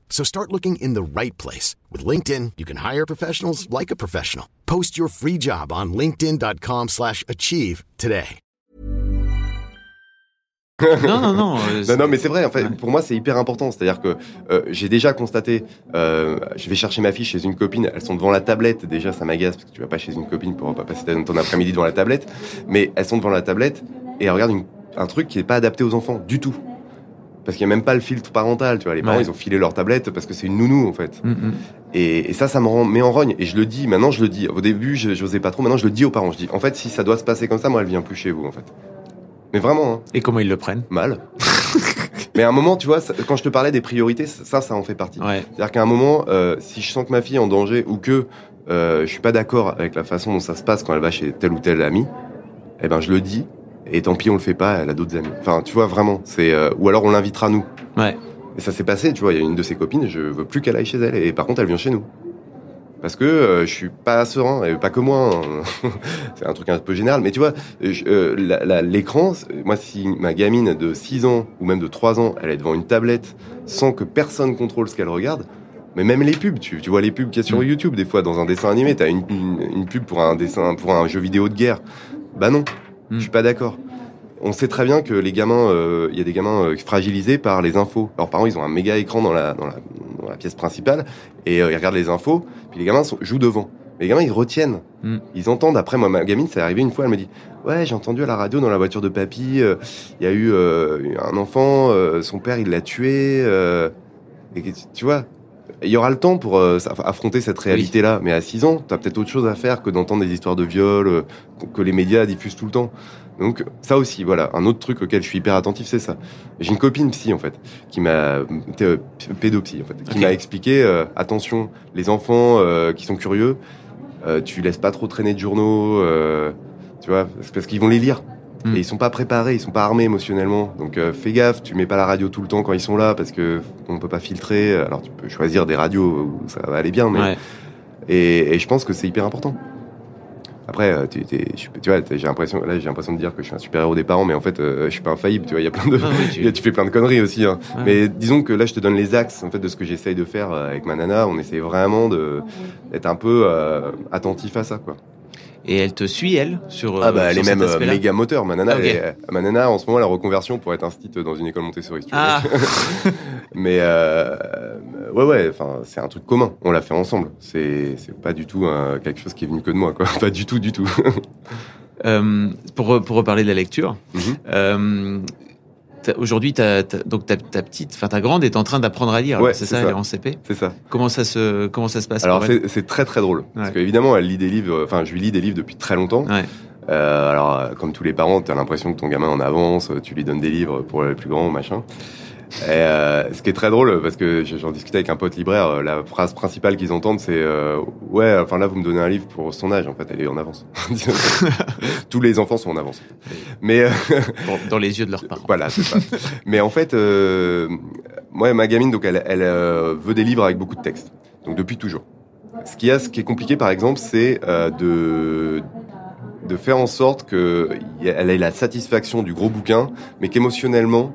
So start looking in the right place. With LinkedIn, you can hire professionals like a professional. Post your free job on linkedin.com slash achieve today. Non, non, non. euh, Non, non, mais c'est vrai. En fait, Ouais. pour moi, c'est hyper important. C'est-à-dire que euh, j'ai déjà constaté. euh, je vais chercher ma fille chez une copine. Elles sont devant la tablette. Déjà, ça m'agace parce que tu vas pas chez une copine pour pas passer ton après-midi devant la tablette. Mais elles sont devant la tablette et elles regardent une- un truc qui est pas adapté aux enfants du tout. Parce qu'il y a même pas le filtre parental. Tu vois, les parents, Ouais. ils ont filé leur tablette parce que c'est une nounou en fait. Mm, mm. Et, et ça, ça me rend, met en rogne. Et je le dis. Maintenant, je le dis. Au début, je j'osais pas trop. Maintenant, je le dis aux parents. Je dis, en fait, si ça doit se passer comme ça, moi, elle vient plus chez vous en fait. Mais vraiment. Hein Et comment ils le prennent? Mal. Mais à un moment, tu vois, ça- quand je te parlais des priorités, ça, ça en fait partie. Ouais. C'est-à-dire qu'à un moment, euh, si je sens que ma fille est en danger ou que euh, je suis pas d'accord avec la façon dont ça se passe quand elle va chez tel ou tel ami, eh ben je le dis. Et tant pis, on le fait pas. Elle a d'autres amis. Enfin, tu vois vraiment. C'est euh, ou alors on l'invitera nous. Ouais. Et ça s'est passé. Tu vois, il y a une de ses copines. Je veux plus qu'elle aille chez elle. Et par contre, elle vient chez nous. Parce que euh, je suis pas serein, et pas que moi. hein. c'est un truc un peu général. Mais tu vois, euh, l'écran, moi, si ma gamine de 6 ans ou même de 3 ans, elle est devant une tablette sans que personne contrôle ce qu'elle regarde, mais même les pubs, tu, tu vois les pubs qu'il y a sur Mm. YouTube, des fois, dans un dessin animé, t'as une, une, une pub pour un dessin, pour un jeu vidéo de guerre. Bah non, Mm. je suis pas d'accord. On sait très bien que les gamins, euh, il y a des gamins euh, fragilisés par les infos. Leurs parents, ils ont un méga écran dans la, dans la, dans la pièce principale et euh, ils regardent les infos. Puis les gamins sont, jouent devant. Mais les gamins, ils retiennent. Mm. Ils entendent. Après, moi, ma gamine, c'est arrivé une fois, elle me dit Ouais, j'ai entendu à la radio dans la voiture de papy, il y a eu un enfant, son père, il l'a tué. et tu vois, il y aura le temps pour euh, affronter cette réalité-là. Mais à 6 ans, t'as peut-être autre chose à faire que d'entendre des histoires de viol euh, que les médias diffusent tout le temps. Donc ça aussi, voilà, un autre truc auquel je suis hyper attentif, c'est ça. J'ai une copine psy en fait, qui m'a euh, pédopsie en fait, qui m'a expliqué attention, les enfants qui sont curieux, tu laisses pas trop traîner de journaux. Tu vois, parce qu'ils vont les lire. Mm. Et ils sont pas préparés, ils sont pas armés émotionnellement. Donc euh, fais gaffe, tu mets pas la radio tout le temps quand ils sont là parce que on peut pas filtrer. Alors tu peux choisir des radios où ça va aller bien, mais Ouais. et, et je pense que c'est hyper important. Après, euh, tu, tu vois, j'ai l'impression, là, j'ai l'impression de dire que je suis un super héros des parents, mais en fait, euh, je suis pas infaillible. Tu vois, il y a plein de, Ah oui, tu- fais plein de conneries aussi. Hein. Ouais. Mais disons que là, je te donne les axes en fait de ce que j'essaye de faire euh, avec ma nana. On essaie vraiment de d'être un peu euh, attentif à ça, quoi. Et elle te suit, elle, sur, Ah bah euh, elle est même euh, méga moteur. Ma nana, elle ma nana en ce moment la reconversion pour être instite dans une école Montessori. Si tu veux. Ah, Mais euh, ouais ouais, enfin c'est un truc commun. On l'a fait ensemble. C'est c'est pas du tout euh, quelque chose qui est venu que de moi quoi. Pas du tout du tout. euh, pour, pour reparler de la lecture, euh, t'as- aujourd'hui, t'as- donc ta, ta petite, enfin ta grande est en train d'apprendre à lire, Ouais, c'est ça, ça. elle est en CP. C'est ça. Comment ça se, comment ça se passe Alors c'est très très drôle parce qu'évidemment elle lit des livres. Enfin je lui lis des livres depuis très longtemps. Ouais. Euh, alors, euh, comme tous les parents, t'as l'impression que ton gamin en avance, tu lui donnes des livres pour les plus grands, machin. Et euh, ce qui est très drôle, parce que j'en discutais avec un pote libraire, euh, la phrase principale qu'ils entendent, c'est euh, ouais, enfin là vous me donnez un livre pour son âge, en fait, elle est en avance. tous les enfants sont en avance. Mais euh, Bon, dans les yeux de leurs parents. voilà, c'est ça. Mais en fait, euh, moi, ma gamine, donc, elle, elle euh, veut des livres avec beaucoup de texte. Donc, depuis toujours. Ce qui, a, ce qui est compliqué, par exemple, c'est euh, de de faire en sorte que y a- elle ait la satisfaction du gros bouquin, mais qu'émotionnellement,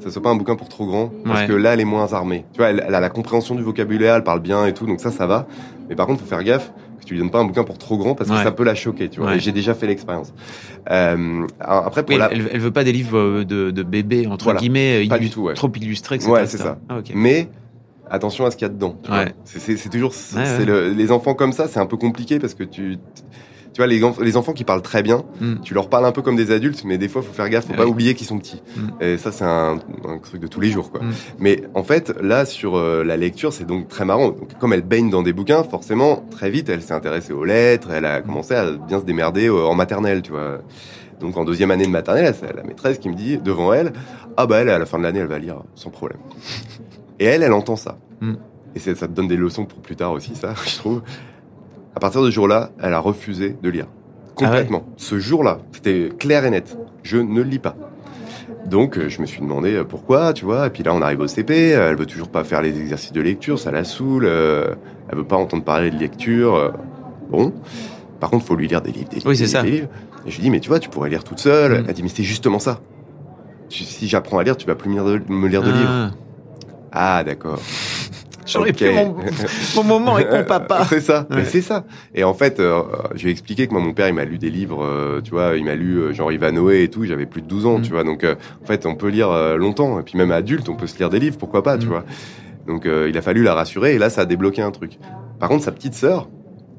ça soit pas un bouquin pour trop grand, parce Ouais. que là, elle est moins armée. Tu vois, elle, elle a la compréhension du vocabulaire, elle parle bien et tout, donc ça, ça va. Mais par contre, faut faire gaffe que tu lui donnes pas un bouquin pour trop grand, parce que Ouais. ça peut la choquer. Tu vois, Ouais. Et j'ai déjà fait l'expérience. Euh, après, pour Oui, la... elle, elle veut pas des livres euh, de, de bébés entre Voilà. guillemets, Pas illus- du tout, ouais. trop illustrés, etc. Ouais, c'est ça. Ah. Mais attention à ce qu'il y a dedans. Ouais. C'est- toujours Ouais, le- les enfants comme ça, c'est un peu compliqué parce que tu vois les, enf- les enfants qui parlent très bien, Mm. tu leur parles un peu comme des adultes, mais des fois faut faire gaffe, faut Ah pas oublier qu'ils sont petits. Mm. Et ça c'est un, un truc de tous les jours quoi. Mm. Mais en fait là sur euh, la lecture c'est donc très marrant. Donc, comme elle baigne dans des bouquins, forcément très vite elle s'est intéressée aux lettres, elle a commencé à bien se démerder euh, en maternelle, tu vois. Donc en deuxième année de maternelle, c'est la maîtresse qui me dit devant elle, ah bah elle à la fin de l'année elle va lire sans problème. Et elle, elle entend ça. Et ça te donne des leçons pour plus tard aussi, ça, je trouve. À partir de ce jour-là, elle a refusé de lire. Complètement. Ce jour-là, c'était clair et net. Je ne lis pas. Donc, euh, je me suis demandé euh, pourquoi, tu vois. Et puis là, on arrive au CP. euh, Elle veut toujours pas faire les exercices de lecture, ça la saoule. euh, Elle veut pas entendre parler de lecture. euh, Bon. Par contre, faut lui lire des livres, des livres. Oui, c'est ça. livres, des livres. Et je lui dis, mais tu vois, tu pourrais lire toute seule. Mm. Elle dit, mais c'est justement ça. Si j'apprends à lire, tu vas plus me lire de, me lire de livres. Ah. Ah, d'accord. J'aurais Ok. pris mon, mon moment avec mon papa. c'est ça, Ouais. c'est ça. Et en fait, euh, je lui ai expliqué que moi, mon père, il m'a lu des livres, euh, tu vois, il m'a lu euh, genre Ivanhoe et tout, j'avais plus de 12 ans, Mm. tu vois. Donc, euh, en fait, on peut lire longtemps. Et puis même adulte, on peut se lire des livres, pourquoi pas, tu Mm. vois. Donc, il a fallu la rassurer et là, ça a débloqué un truc. Par contre, sa petite sœur,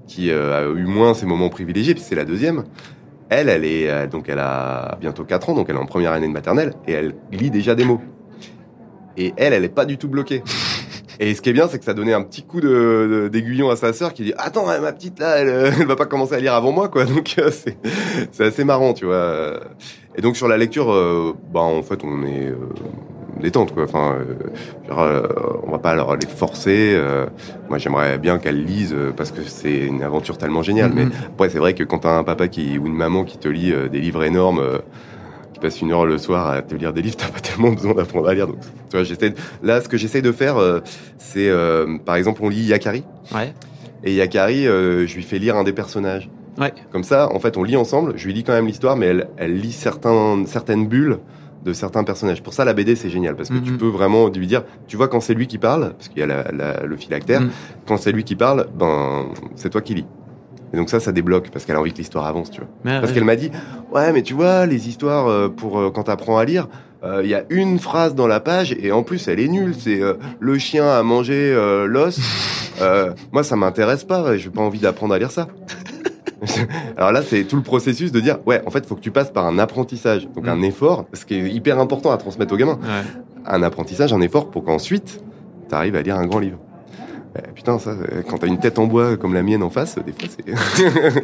qui a eu moins ses moments privilégiés, puis c'est la deuxième, elle, elle est, donc elle a bientôt 4 ans, donc elle est en première année de maternelle et elle lit déjà des mots. Et elle, elle est pas du tout bloquée. Et ce qui est bien, c'est que ça donnait un petit coup de- d'aiguillon à sa sœur qui dit Attends, hein, ma petite là, elle, euh, elle va pas commencer à lire avant moi, quoi. Donc euh, c'est c'est assez marrant, tu vois. Et donc sur la lecture, euh, bah en fait, on est euh, détente, quoi. Enfin, euh, genre, on va pas leur les forcer. moi, j'aimerais bien qu'elles lisent euh, parce que c'est une aventure tellement géniale. Mais Mhm. après, c'est vrai que quand t'as un papa qui ou une maman qui te lit des livres énormes. Euh, qui passe une heure le soir à te lire des livres, t'as pas tellement besoin d'apprendre à lire. Donc, tu vois, j'essaie. Là, ce que j'essaie de faire, euh, c'est, euh, par exemple, on lit Yakari. Ouais. Et Yakari, euh, je lui fais lire un des personnages. Ouais. Comme ça, en fait, on lit ensemble. Je lui lis quand même l'histoire, mais elle, elle lit certains, certaines bulles de certains personnages. Pour ça, la BD, c'est génial parce que tu Mhm. peux vraiment lui dire, tu vois, quand c'est lui qui parle, parce qu'il y a la- la- le phylactère, Mhm. quand c'est lui qui parle, ben, c'est toi qui lis. Et donc ça, ça débloque parce qu'elle a envie que l'histoire avance, tu vois. Ouais, Parce ouais. qu'elle m'a dit, ouais, mais tu vois, les histoires euh, pour euh, quand t'apprends à lire, euh, il y a une phrase dans la page et en plus elle est nulle. C'est euh, le chien a mangé euh, l'os. Moi, ça m'intéresse pas. J'ai pas envie d'apprendre à lire ça. Alors là, c'est tout le processus de dire, ouais, en fait, faut que tu passes par un apprentissage, donc Mm. un effort, ce qui est hyper important à transmettre aux gamins. Ouais. Un apprentissage, un effort pour qu'ensuite, t'arrives à lire un grand livre. Eh, putain, ça, quand t'as une tête en bois comme la mienne en face, des fois, c'est.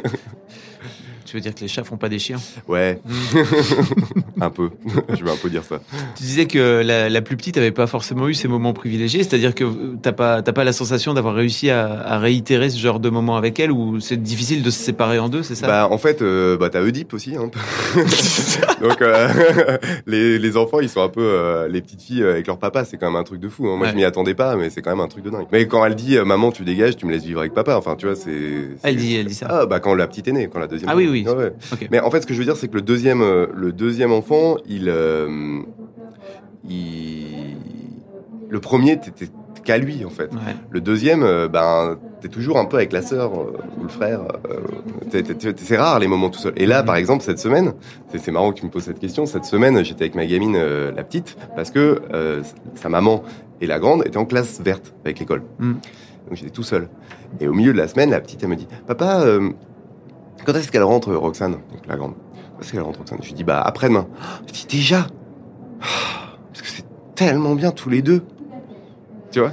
Tu veux dire que les chats font pas des chiens? Ouais, un peu. je vais un peu dire ça. Tu disais que la, la plus petite avait pas forcément eu ces moments privilégiés, c'est-à-dire que t'as pas t'as pas la sensation d'avoir réussi à, à réitérer ce genre de moments avec elle ou c'est difficile de se séparer en deux, c'est ça? Bah en fait, euh, bah t'as Oedipe aussi. Hein. Donc euh, les, les enfants, ils sont un peu euh, les petites filles avec leur papa. C'est quand même un truc de fou. Hein. Moi, Ouais. je m'y attendais pas, mais c'est quand même un truc de dingue. Mais quand elle dit euh, maman, tu dégages, tu me laisses vivre avec papa. Enfin, tu vois, c'est. Elle dit elle dit ça. Ah bah quand la petite est née, quand la deuxième. Ah oui, née. Oui. Ouais. Mais en fait, ce que je veux dire, c'est que le deuxième, euh, le deuxième enfant, il, euh, il, le premier, t'étais qu'à lui en fait. Ouais. Le deuxième, euh, ben, t'es toujours un peu avec la sœur ou le frère. c'est rare les moments tout seul. Et là, par exemple, cette semaine, c'est marrant que tu me poses cette question. Cette semaine, j'étais avec ma gamine, euh, la petite, parce que euh, sa maman et la grande étaient en classe verte avec l'école. Mhm. Donc j'étais tout seul. Et au milieu de la semaine, la petite, elle me dit, papa, euh, quand est-ce qu'elle rentre, Roxane? Donc la grande. Quand est-ce qu'elle rentre, Roxane? Je lui dis, bah après-demain. Je dis, déjà? Ah, Parce que c'est tellement bien tous les deux. Tu vois?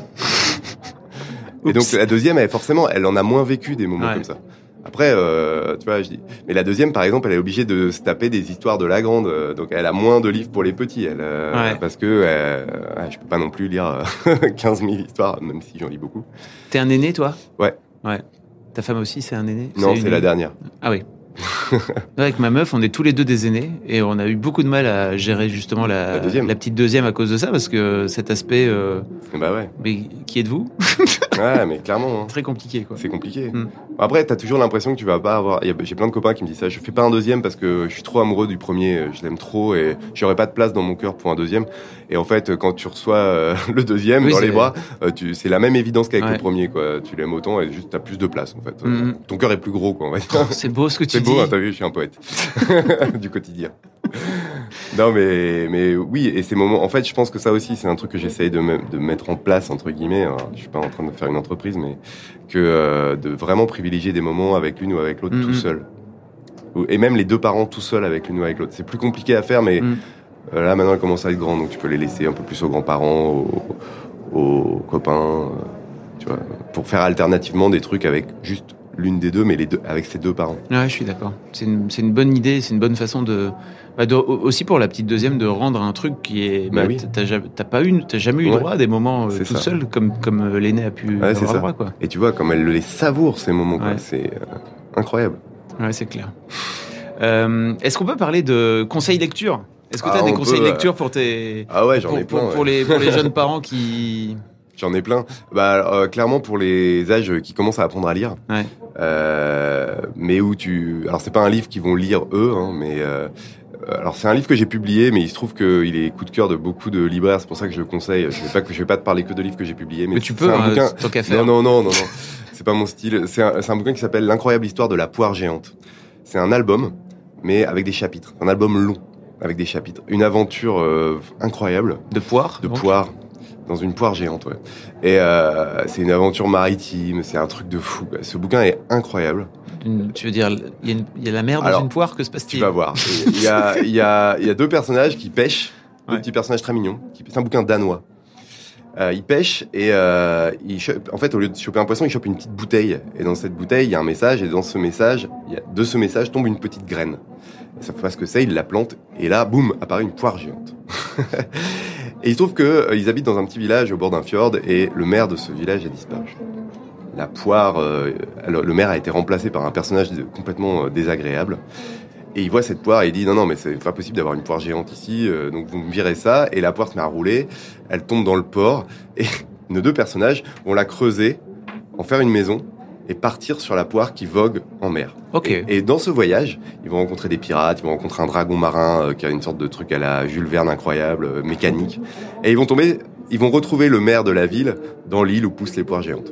Et donc la deuxième, elle, forcément, elle en a moins vécu des moments Ouais. comme ça. Après, euh, tu vois, je dis. Mais la deuxième, par exemple, elle est obligée de se taper des histoires de la grande, euh, donc elle a moins de livres pour les petits, elle, euh, Ouais. parce que ouais, je peux pas non plus lire euh, 15 000 histoires, même si j'en lis beaucoup. T'es un aîné toi? Ouais. Ouais. Ta femme aussi, c'est un aîné Non, une c'est la dernière. Ah oui. Avec ma meuf, on est tous les deux des aînés et on a eu beaucoup de mal à gérer justement la, La deuxième. petite deuxième à cause de ça parce que cet aspect, euh, Bah ouais, mais qui êtes-vous ouais, mais clairement. hein. Très compliqué quoi. C'est compliqué. Mm. Après, t'as toujours l'impression que tu vas pas avoir. J'ai plein de copains qui me disent ça. Je fais pas un deuxième parce que je suis trop amoureux du premier. euh, Je l'aime trop et j'aurais pas de place dans mon cœur pour un deuxième. Et en fait, quand tu reçois euh, le deuxième Oui, dans c'est- les bras, euh, c'est la même évidence qu'avec Ouais. le premier. Quoi. Tu l'aimes autant et juste t'as plus de place en fait. Euh, Mm. Ton cœur est plus gros, quoi. Dire. C'est beau ce que tu C'est dis. beau, hein, t'as vu, je suis un poète du quotidien. Non, mais, mais oui, et ces moments, en fait, je pense que ça aussi, c'est un truc que j'essaye de, me- de mettre en place, entre guillemets. Alors, je suis pas en train de faire une entreprise, mais que euh, de vraiment privilégier des moments avec l'une ou avec l'autre tout seul. Ou- Et même les deux parents tout seuls avec l'une ou avec l'autre. C'est plus compliqué à faire, mais Mhm. euh, là, maintenant, elles commencent à être grandes, donc tu peux les laisser un peu plus aux grands-parents, aux, aux copains, euh, tu vois, pour faire alternativement des trucs avec juste l'une des deux, mais les deux, avec ses deux parents. Ouais, je suis d'accord. C'est une, une bonne idée, c'est une bonne façon de, bah, de- aussi pour la petite deuxième de rendre un truc qui est. Bah oui. T'as pas eu, t'as jamais eu Ouais. droit à des moments euh, tout ça. seul comme comme euh, l'aîné a pu Ouais, avoir ça. droit quoi. Et tu vois, comme elle les savoure, ces moments. Ouais. C'est euh, incroyable. Ouais, c'est clair. Euh, Est-ce qu'on peut parler de conseils lecture? Est-ce que tu as Ah, des on conseils peut, lecture pour tes Ah ouais, j'en pour, ai plein. pour- les pour les jeunes parents qui J'en ai plein. Bah, euh, clairement, pour les âges qui commencent à apprendre à lire. Ouais. Euh, mais où tu. Alors, c'est pas un livre qu'ils vont lire eux, hein, mais. euh, alors c'est un livre que j'ai publié, mais il se trouve qu'il est coup de cœur de beaucoup de libraires. C'est pour ça que je le conseille. Je vais pas que je vais pas te parler que de livres que j'ai publiés, mais, mais tu peux un hein, bouquin. tant qu'à faire. Non, non, non, non, non. C'est pas mon style. C'est un, un bouquin qui s'appelle L'incroyable histoire de la poire géante. C'est un album, mais avec des chapitres. Un album long, avec des chapitres. Une aventure euh, incroyable De poire de poire. Dans une poire géante, ouais. Et euh, c'est une aventure maritime, c'est un truc de fou. Ce bouquin est incroyable. Une- Tu veux dire, il y, a une- il y a la mer dans Alors, une poire, que se Tu passe-t-il vas voir. Il y a, il y, a, il y a deux personnages qui pêchent, deux Ouais. petits personnages très mignons. C'est un bouquin danois. Euh, ils pêchent et euh, en fait, au lieu de choper un poisson, ils chopent une petite bouteille. Et dans cette bouteille, il y a un message. Et dans ce message, il y a, de ce message tombe une petite graine. Ils savent pas ce que c'est, ils la plantent. Et là, boum, apparaît une poire géante. et il se trouve que euh, habitent dans un petit village au bord d'un fjord et le maire de ce village a disparu. La poire, euh, le maire a été remplacé par un personnage complètement euh, désagréable. Et il voit cette poire et il dit non non mais c'est pas possible d'avoir une poire géante ici donc vous me virez ça et la poire se met à rouler elle tombe dans le port et nos deux personnages vont la creuser en faire une maison et partir sur la poire qui vogue en mer. Ok. Et, et dans ce voyage, ils vont rencontrer des pirates, ils vont rencontrer un dragon marin euh, qui a une sorte de truc à la Jules Verne incroyable, euh, mécanique. Et ils vont tomber, ils vont retrouver le maire de la ville dans l'île où poussent les poires géantes.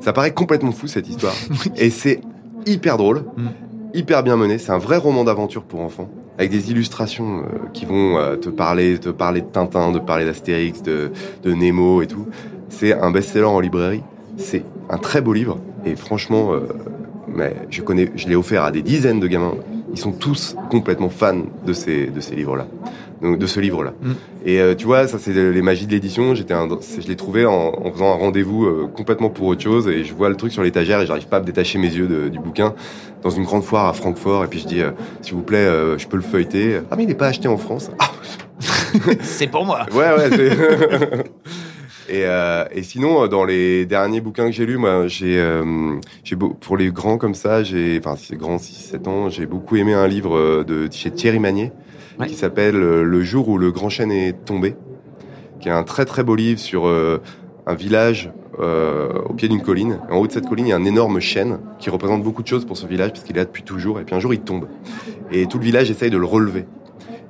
Ça paraît complètement fou cette histoire. et c'est hyper drôle, Mm. hyper bien mené. C'est un vrai roman d'aventure pour enfants. Avec des illustrations euh, qui vont euh, te parler, te parler de Tintin, de parler d'Astérix, de, de Nemo et tout. C'est un best-seller en librairie. C'est un très beau livre. Et franchement, euh, mais je connais, je l'ai offert à des dizaines de gamins. ils sont tous complètement fans de ces, de ces livres-là. Donc, de ce livre-là. Mm. Et euh, tu vois, ça c'est les magies de l'édition. J'étais, je l'ai trouvé en, en, faisant un rendez-vous euh, complètement pour autre chose, et je vois le truc sur l'étagère et j'arrive pas à me détacher mes yeux de, du bouquin dans une grande foire à Francfort. Et puis je dis, s'il vous plaît, je peux le feuilleter. Ah mais il n'est pas acheté en France. Ah. c'est pour moi. Ouais ouais. Et, euh, et, sinon, dans les derniers bouquins que j'ai lus, moi, j'ai, euh, pour les grands comme ça, j'ai, enfin, c'est grand, 6-7 ans, j'ai beaucoup aimé un livre euh, de chez Thierry Magnier qui s'appelle euh, Le jour où le grand chêne est tombé, qui est un très très beau livre sur euh, un village au pied d'une colline. en haut de cette colline, il y a un énorme chêne qui représente beaucoup de choses pour ce village puisqu'il est là depuis toujours. Et puis un jour, il tombe. Et tout le village essaye de le relever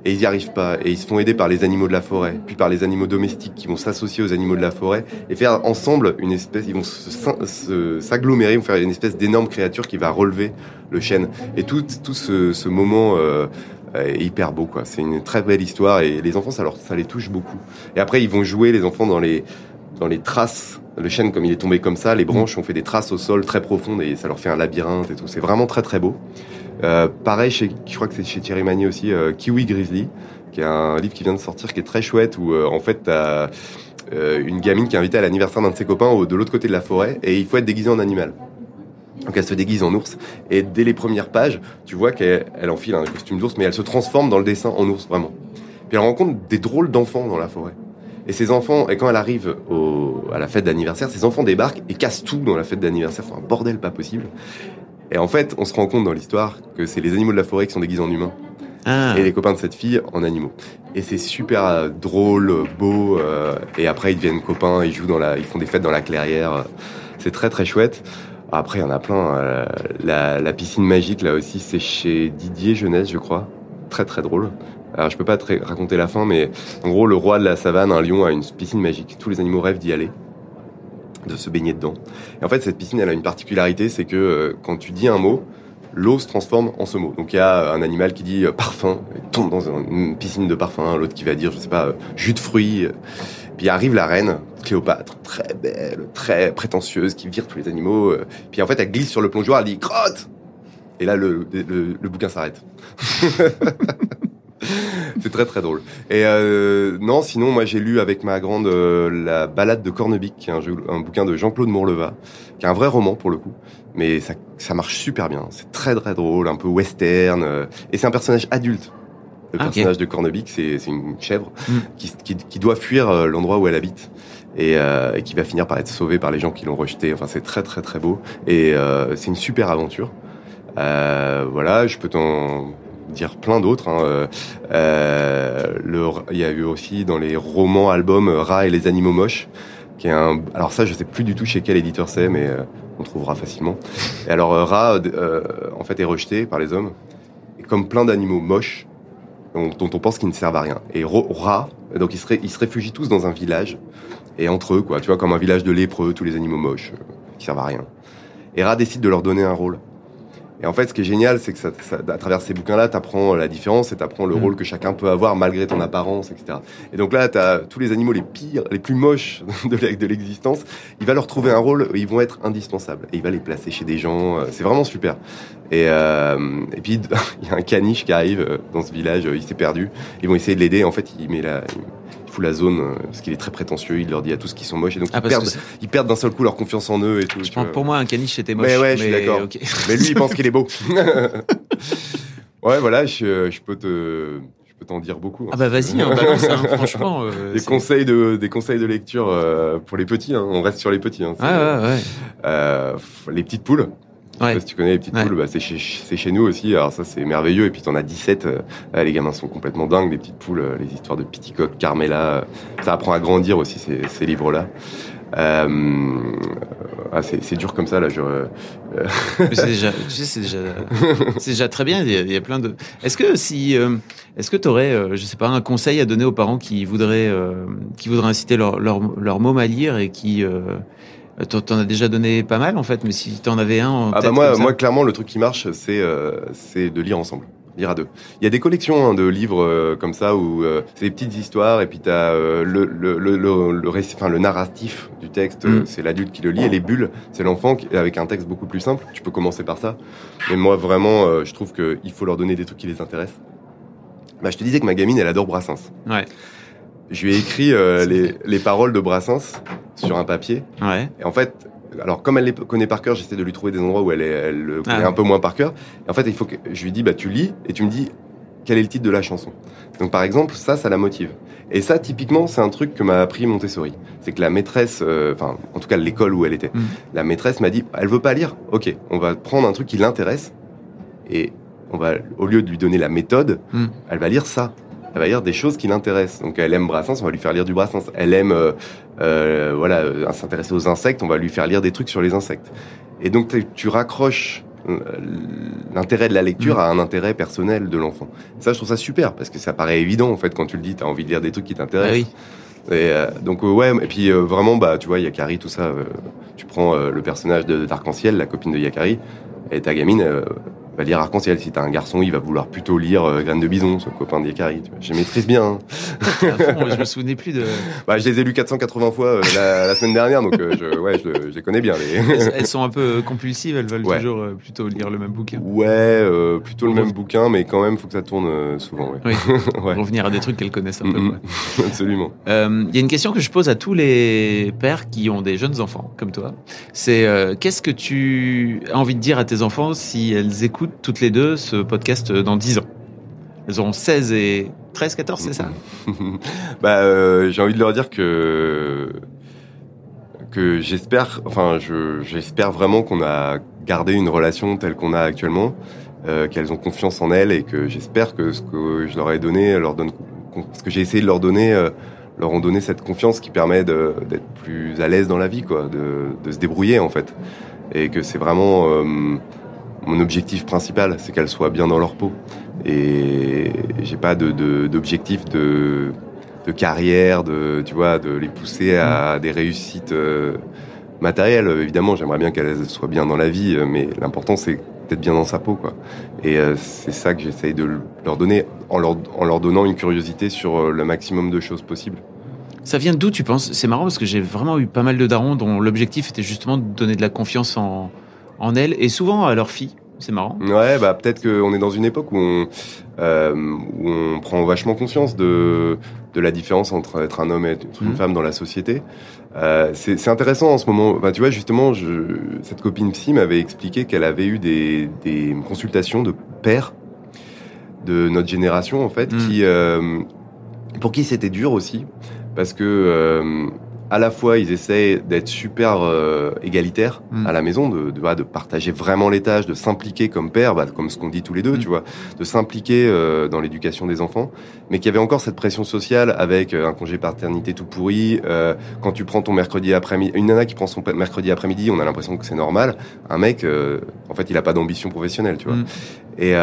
et ils n'y arrivent pas. Et ils se font aider par les animaux de la forêt, puis par les animaux domestiques qui vont s'associer aux animaux de la forêt et faire ensemble une espèce, ils vont s'agglomérer, vont faire une espèce d'énorme créature qui va relever le chêne. Et tout, tout ce, moment euh, est hyper beau, quoi. C'est une très belle histoire et les enfants, ça, leur, ça les touche beaucoup. Et après, ils vont jouer, les enfants, dans les, dans les traces. Le chêne, comme il est tombé comme ça, les branches ont fait des traces au sol très profondes et ça leur fait un labyrinthe et tout. C'est vraiment très très beau. Euh, pareil, chez, je crois que c'est chez Thierry Magnier aussi, euh, Kiwi Grizzly, qui est un livre qui vient de sortir, qui est très chouette, où euh, en fait, t'as une gamine qui est invitée à l'anniversaire d'un de ses copains de l'autre côté de la forêt, et il faut être déguisé en animal. Donc elle se déguise en ours, et dès les premières pages, tu vois qu'elle enfile un costume d'ours, mais elle se transforme dans le dessin en ours, vraiment. Puis elle rencontre des drôles d'enfants dans la forêt. Et ces enfants, et quand elle arrive au, à la fête d'anniversaire, ces enfants débarquent et cassent tout dans la fête d'anniversaire. C'est un bordel pas possible. Et en fait, on se rend compte dans l'histoire que c'est les animaux de la forêt qui sont déguisés en humains. Ah. Et les copains de cette fille en animaux. Et c'est super euh, drôle, beau. Euh, et après, ils deviennent copains, ils jouent dans la, ils font des fêtes dans la clairière. C'est très très chouette. Après, il y en a plein. Euh, la, la, piscine magique, là aussi, c'est chez Didier Jeunesse, je crois. Très très drôle. Alors, je peux pas te raconter la fin, mais en gros, le roi de la savane, un lion, a une piscine magique. Tous les animaux rêvent d'y aller de se baigner dedans. Et en fait, cette piscine, elle a une particularité, c'est que euh, quand tu dis un mot, l'eau se transforme en ce mot. Donc il y a un animal qui dit euh, parfum, tombe dans une piscine de parfum, l'autre qui va dire, je sais pas, euh, jus de fruits. Puis arrive la reine, Cléopâtre, très belle, très prétentieuse, qui vire tous les animaux. Puis en fait, elle glisse sur le plongeoir, elle dit crotte Et là, le, le bouquin s'arrête. c'est très très drôle. Et euh, non, sinon moi j'ai lu avec ma grande euh, la balade de Cornebic, qui est un, un bouquin de Jean-Claude Mourleva, qui est un vrai roman pour le coup, mais ça, ça marche super bien. C'est très très drôle, un peu western, euh, et c'est un personnage adulte. Le ah, personnage de Cornebic, c'est une chèvre mm. qui, qui, qui, doit fuir euh, l'endroit où elle habite. Et, et, qui va finir par être sauvée par les gens qui l'ont rejeté. Enfin, c'est très très très beau et c'est une super aventure. voilà, je peux t'en dire plein d'autres. Hein. Euh, euh il y a eu aussi dans les romans, albums, Ra et les animaux moches, qui est un. Alors ça, je sais plus du tout chez quel éditeur c'est, mais euh, on trouvera facilement. Et alors Ra, euh, en fait, est rejeté par les hommes, et comme plein d'animaux moches dont, on pense qu'ils ne servent à rien. Et Ra, donc ils se, se réfugient tous dans un village, et entre eux, quoi, tu vois, comme un village de lépreux, tous les animaux moches qui servent à rien. Et Ra décide de leur donner un rôle. Et en fait, ce qui est génial, c'est que ça, ça, à travers ces bouquins-là, tu apprends la différence et tu apprends le mm. rôle que chacun peut avoir malgré ton apparence, etc. Et donc là, tu as tous les animaux les pires, les plus moches de l'existence. Il va leur trouver un rôle, ils vont être indispensables. Et il va les placer chez des gens. Euh, c'est vraiment super. Et, euh, et puis, il y a un caniche qui arrive euh, dans ce village, il s'est perdu. Ils vont essayer de l'aider. En fait, il met la, la zone euh, parce qu'il est très prétentieux. Il leur dit à tous qu'ils sont moches et donc ah, ils, perdent, ils perdent d'un seul coup leur confiance en eux et tout. pour moi, un caniche c'était moche. Mais ouais, je suis d'accord. Mais lui, il pense qu'il est beau. ouais, voilà, je, je peux te je peux t'en dire beaucoup. Hein, ah bah vas-y, hein, balance, hein, franchement. Euh, des conseils de des conseils de lecture euh, pour les petits. Hein. On reste sur les petits. Ah, ouais, ouais. Euh, les petites poules. Ouais. si tu connais les petites poules, bah, c'est chez, chez, nous aussi. Alors ça, c'est merveilleux. Et puis t'en as 17. Euh, les gamins sont complètement dingues. Les petites poules, euh, les histoires de Piticoque, Carmela. Euh, ça apprend à grandir aussi ces, ces livres-là. Euh, ah, c'est dur comme ça là. Je, c'est déjà, tu sais, c'est déjà, c'est déjà très bien. Il y a, il y a plein de. Est-ce que si, est-ce que tu aurais, je sais pas, un conseil à donner aux parents qui voudraient, qui voudraient inciter leur, leur, leur môme à lire et qui t'en as déjà donné pas mal en fait, mais si t'en avais un. Ah bah moi, moi clairement, le truc qui marche, c'est euh, c'est de lire ensemble. lire à deux. Il y a des collections hein, de livres euh, comme ça où euh, c'est des petites histoires et puis tu as le, le, le, le, récit, enfin, le narratif du texte, Mm. c'est l'adulte qui le lit et les bulles, c'est l'enfant qui- avec un texte beaucoup plus simple. Tu peux commencer par ça. Mais moi, vraiment, euh, je trouve qu'il faut leur donner des trucs qui les intéressent. Bah, je te disais que ma gamine, elle adore Brassens. Ouais. Je lui ai écrit euh, les, les paroles de Brassens sur un papier. Ouais. Et en fait, alors comme elle les connaît par cœur, j'essaie de lui trouver des endroits où elle, est, elle le connaît Ah. un peu moins par cœur. Et en fait, il faut que je lui dis, bah tu lis et tu me dis quel est le titre de la chanson? Donc par exemple, ça, ça la motive. Et ça, typiquement, c'est un truc que m'a appris Montessori. C'est que la maîtresse, euh, enfin, en tout cas l'école où elle était, Mm. la maîtresse m'a dit, elle veut pas lire. Ok, on va prendre un truc qui l'intéresse et on va, au lieu de lui donner la méthode, Mm. elle va lire ça. Elle va lire des choses qui l'intéressent. Donc elle aime Brassens, on va lui faire lire du Brassens. Elle aime, euh, euh, voilà, euh, s'intéresser aux insectes, on va lui faire lire des trucs sur les insectes. Et donc tu- raccroches l'intérêt de la lecture Mm. à un intérêt personnel de l'enfant. Ça, je trouve ça super parce que ça paraît évident en fait quand tu le dis, tu as envie de lire des trucs qui Ah t'intéressent. oui. Et euh, donc euh, ouais, et puis euh, vraiment bah tu vois, il y a Carrie tout ça. tu prends le personnage de d'Arc-en-Ciel, la copine de Yakari, et ta gamine va lire Arc-en-Ciel. Si t'as un garçon, il va vouloir plutôt lire euh, Graine de Bison, son copain de Yakari. tu vois. Je maîtrise bien. hein. Fond, je me souvenais plus de. Bah, je les ai lus 480 fois euh, la, la semaine dernière, donc euh, je, ouais, je, je les connais bien. Les... Elles, elles sont un peu compulsives, elles veulent Ouais. toujours euh, plutôt lire le même bouquin. Ouais, euh, plutôt le même bouquin, mais quand même, faut que ça tourne euh, souvent. Ouais. Oui. Ouais. Revenir à des trucs qu'elles connaissent un peu. Mm. Absolument. Euh, Il y a une question que je pose à tous les pères qui ont des jeunes enfants, comme toi. C'est euh, qu'est-ce que tu as envie de dire à tes enfants si elles écoutent toutes les deux ce podcast euh, dans 10 ans. Elles auront 16 et 13, 14, c'est ça? Bah, euh, j'ai envie de leur dire que que j'espère, enfin, je, j'espère vraiment qu'on a gardé une relation telle qu'on a actuellement, euh, qu'elles ont confiance en elles et que j'espère que ce que je leur ai donné leur donne, ce que j'ai essayé de leur donner, leur ont donné cette confiance qui permet d'être plus à l'aise dans la vie, quoi, de, de se débrouiller en fait, et que c'est vraiment mon objectif principal, c'est qu'elles soient bien dans leur peau. Et j'ai pas de, de- d'objectif de, de carrière, de, tu vois, de les pousser à des réussites euh, matérielles. Évidemment, j'aimerais bien qu'elles soient bien dans la vie, euh, mais l'important c'est d'être bien dans sa peau, quoi. Et euh, c'est ça que j'essaye de leur donner en leur, en leur donnant une curiosité sur le maximum de choses possibles. Ça vient d'où tu penses? C'est marrant parce que j'ai vraiment eu pas mal de darons dont l'objectif était justement de donner de la confiance en, en elles et souvent à leurs filles. C'est marrant. Ouais, bah peut-être qu'on est dans une époque où on, euh, où on prend vachement conscience de, de la différence entre être un homme et être une Mhm. femme dans la société. Euh, c'est intéressant en ce moment. Bah, tu vois, justement, je, cette copine psy m'avait expliqué qu'elle avait eu des, des consultations de pères de notre génération, en fait, Mhm. qui, euh, pour qui c'était dur aussi, parce que à la fois ils essaient d'être super euh, égalitaires Mm. à la maison, de, de, partager vraiment les tâches, de s'impliquer comme père, bah, comme ce qu'on dit tous les deux, Mm. tu vois, de s'impliquer euh, dans l'éducation des enfants, mais qu'il y avait encore cette pression sociale avec euh, un congé paternité tout pourri. euh, quand tu prends ton mercredi après-midi, une nana qui prend son mercredi après-midi, on a l'impression que c'est normal. Un mec, en fait, il a pas d'ambition professionnelle, tu vois. Mm. Et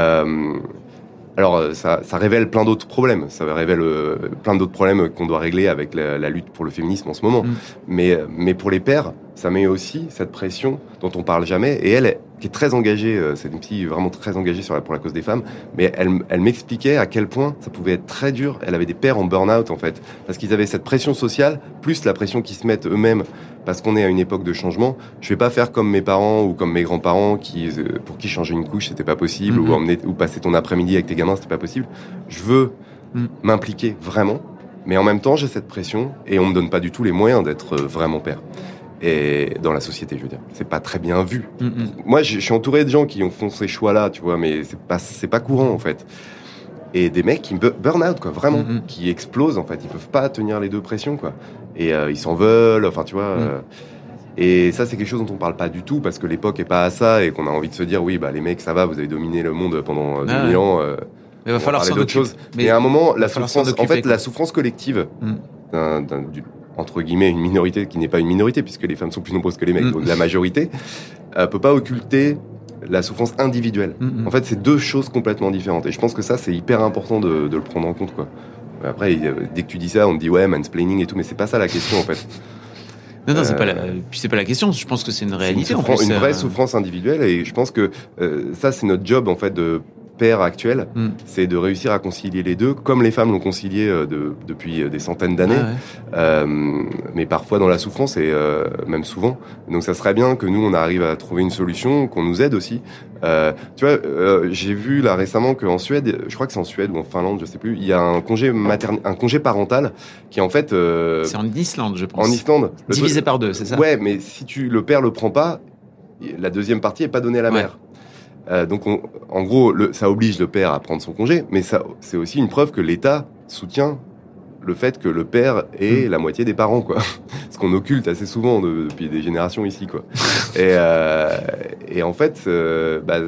alors, euh, ça, ça révèle plein d'autres problèmes. Ça révèle euh, plein d'autres problèmes qu'on doit régler avec la, la lutte pour le féminisme en ce moment. Mm. Mais, mais pour les pères, ça met aussi cette pression dont on parle jamais. Et elle, elle, qui est très engagée, euh, c'est une fille vraiment très engagée sur la, pour la cause des femmes, mais elle, elle m'expliquait à quel point ça pouvait être très dur. Elle avait des pères en burn-out, en fait, parce qu'ils avaient cette pression sociale, plus la pression qu'ils se mettent eux-mêmes, parce qu'on est à une époque de changement. Je vais pas faire comme mes parents ou comme mes grands-parents, qui, euh, pour qui changer une couche, c'était pas possible, Mhm. ou, emmener, ou passer ton après-midi avec tes gamins, c'était pas possible. Je veux Mhm. m'impliquer vraiment, mais en même temps, j'ai cette pression, et on me donne pas du tout les moyens d'être euh, vraiment père. Et dans la société, je veux dire, c'est pas très bien vu. Mm, mm. Moi, je je suis entouré de gens qui ont font ces choix-là, tu vois, mais c'est pas, c'est pas courant en fait. Et des mecs qui bu- burn out, quoi, vraiment, Mhm. qui explosent en fait. Ils peuvent pas tenir les deux pressions, quoi. Et euh, ils s'en veulent, enfin, tu vois. Euh, et ça, c'est quelque chose dont on parle pas du tout parce que l'époque est pas à ça et qu'on a envie de se dire, oui, bah les mecs, ça va, vous avez dominé le monde pendant euh, Ah 2000 ouais. ans. euh, Mais il va falloir s'en d'autre occuper. chose. Mais à un moment, la souffrance, en fait, quoi. la souffrance collective Mm. du- entre guillemets, une minorité qui n'est pas une minorité puisque les femmes sont plus nombreuses que les mecs, Mm. donc la majorité, euh, peut pas occulter la souffrance individuelle. Mm, mm. En fait, c'est deux choses complètement différentes. Et je pense que ça, c'est hyper important de, de le prendre en compte, quoi. Après, euh, dès que tu dis ça, on te dit ouais, mansplaining et tout, mais c'est pas ça la question, en fait. Non, non, c'est Euh, pas la, puis c'est pas la question. Je pense que c'est une C'est réalité une, en plus. une euh, vraie souffrance individuelle et je pense que euh, ça c'est notre job en fait de père actuel, Mm. c'est de réussir à concilier les deux, comme les femmes l'ont concilié euh, de- depuis euh, des centaines d'années, Ah ouais. euh, mais parfois dans la souffrance et euh, même souvent. Donc ça serait bien que nous, on arrive à trouver une solution, qu'on nous aide aussi. Euh, tu vois, euh, j'ai vu là récemment qu'en Suède, je crois que c'est en Suède ou en Finlande, je sais plus, il y a un congé materne, un congé parental qui en fait euh, C'est en Islande, je pense. en Islande. Divisé truc- par deux, c'est ça? Ouais, mais si tu le père le prend pas, la deuxième partie est pas donnée à la Ouais. mère. Euh, donc, on- en gros, le, ça oblige le père à prendre son congé, mais ça, c'est aussi une preuve que l'État soutient le fait que le père Mm. est la moitié des parents, quoi. Ce qu'on occulte assez souvent de- depuis des générations ici, quoi. et, euh, et en fait, euh, bah,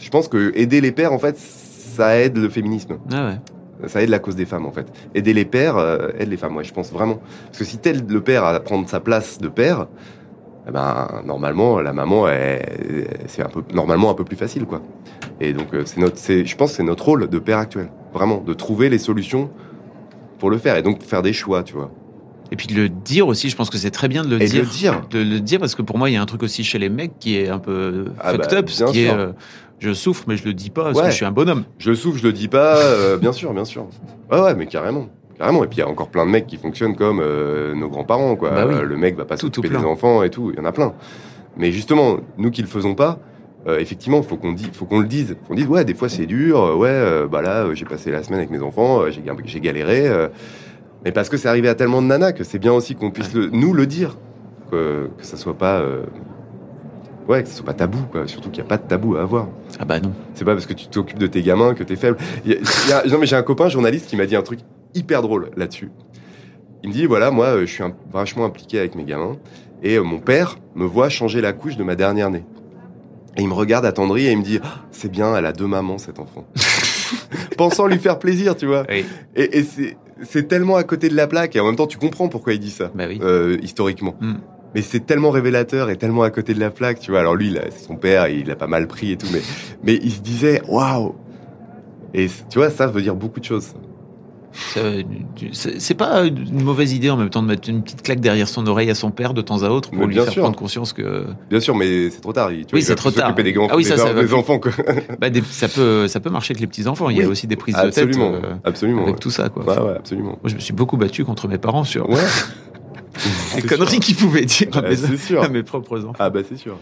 je pense que aider les pères, en fait, ça aide le féminisme. Ah ouais. Ça aide la cause des femmes, en fait. Aider les pères euh, aide les femmes, ouais, je pense vraiment. Parce que si t'aides le père à prendre sa place de père, eh ben, normalement, la maman, c'est un peu, normalement un peu plus facile, quoi. Et donc, euh, c'est notre, c'est, je pense que c'est notre rôle de père actuel. Vraiment, de trouver les solutions pour le faire. Et donc, faire des choix, tu vois. Et puis de le dire aussi, je pense que c'est très bien de le Et de dire. le dire. De le dire parce que pour moi, il y a un truc aussi chez les mecs qui est un peu Ah fucked bah, up, bien qui est euh, je souffre mais je le dis pas parce Ouais. que je suis un bonhomme. Je le souffle, je le dis pas, euh, bien sûr, bien sûr. Ouais, ouais, mais carrément. Carrément. Et puis, il y a encore plein de mecs qui fonctionnent comme euh, nos grands-parents, quoi. Bah oui. Le mec va pas s'occuper des enfants et tout. Il y en a plein. Mais justement, nous qui le faisons pas, euh, effectivement, faut qu'on faut qu'on le dise. Faut qu'on dise, ouais, des fois c'est dur. euh, ouais, euh, bah là, j'ai passé la semaine avec mes enfants, j'ai, j'ai galéré. mais parce que c'est arrivé à tellement de nanas que c'est bien aussi qu'on puisse le, nous le dire, que, que ça soit pas, ouais, que ça soit pas tabou, quoi. Surtout qu'il n'y a pas de tabou à avoir. Ah bah non. C'est pas parce que tu t'occupes de tes gamins que t'es faible. Il y a- il y a- non, mais j'ai un copain journaliste qui m'a dit un truc hyper drôle là-dessus. Il me dit voilà, moi, euh, je suis vachement impliqué avec mes gamins et euh, mon père me voit changer la couche de ma dernière née. Et il me regarde attendri et il me dit Ah, c'est bien, elle a deux mamans cet enfant. Pensant lui faire plaisir, tu vois. Oui. Et, et c'est tellement à côté de la plaque et en même temps tu comprends pourquoi il dit ça Bah oui. euh, historiquement. Mm. Mais c'est tellement révélateur et tellement à côté de la plaque, tu vois. Alors lui, là, c'est son père, il a pas mal pris et tout, mais, mais il se disait, waouh! Et tu vois, ça veut dire beaucoup de choses. Ça, C'est pas une mauvaise idée en même temps de mettre une petite claque derrière son oreille à son père de temps à autre pour Mais lui bien faire sûr. prendre conscience que Bien sûr, mais c'est trop tard. Tu vois, Oui, c'est trop tard. des, grands, Ah oui, des, ça, ça va des enfants, quoi. bah, des- ça peut ça peut marcher avec les petits enfants. Il y a aussi des prises de absolument, tête euh, absolument. avec ouais. tout ça quoi. Ouais, absolument. Moi, je me suis beaucoup battu contre mes parents sur Ouais. les conneries qu'ils pouvaient dire à mes, sûr. à mes propres enfants. Ah bah c'est sûr.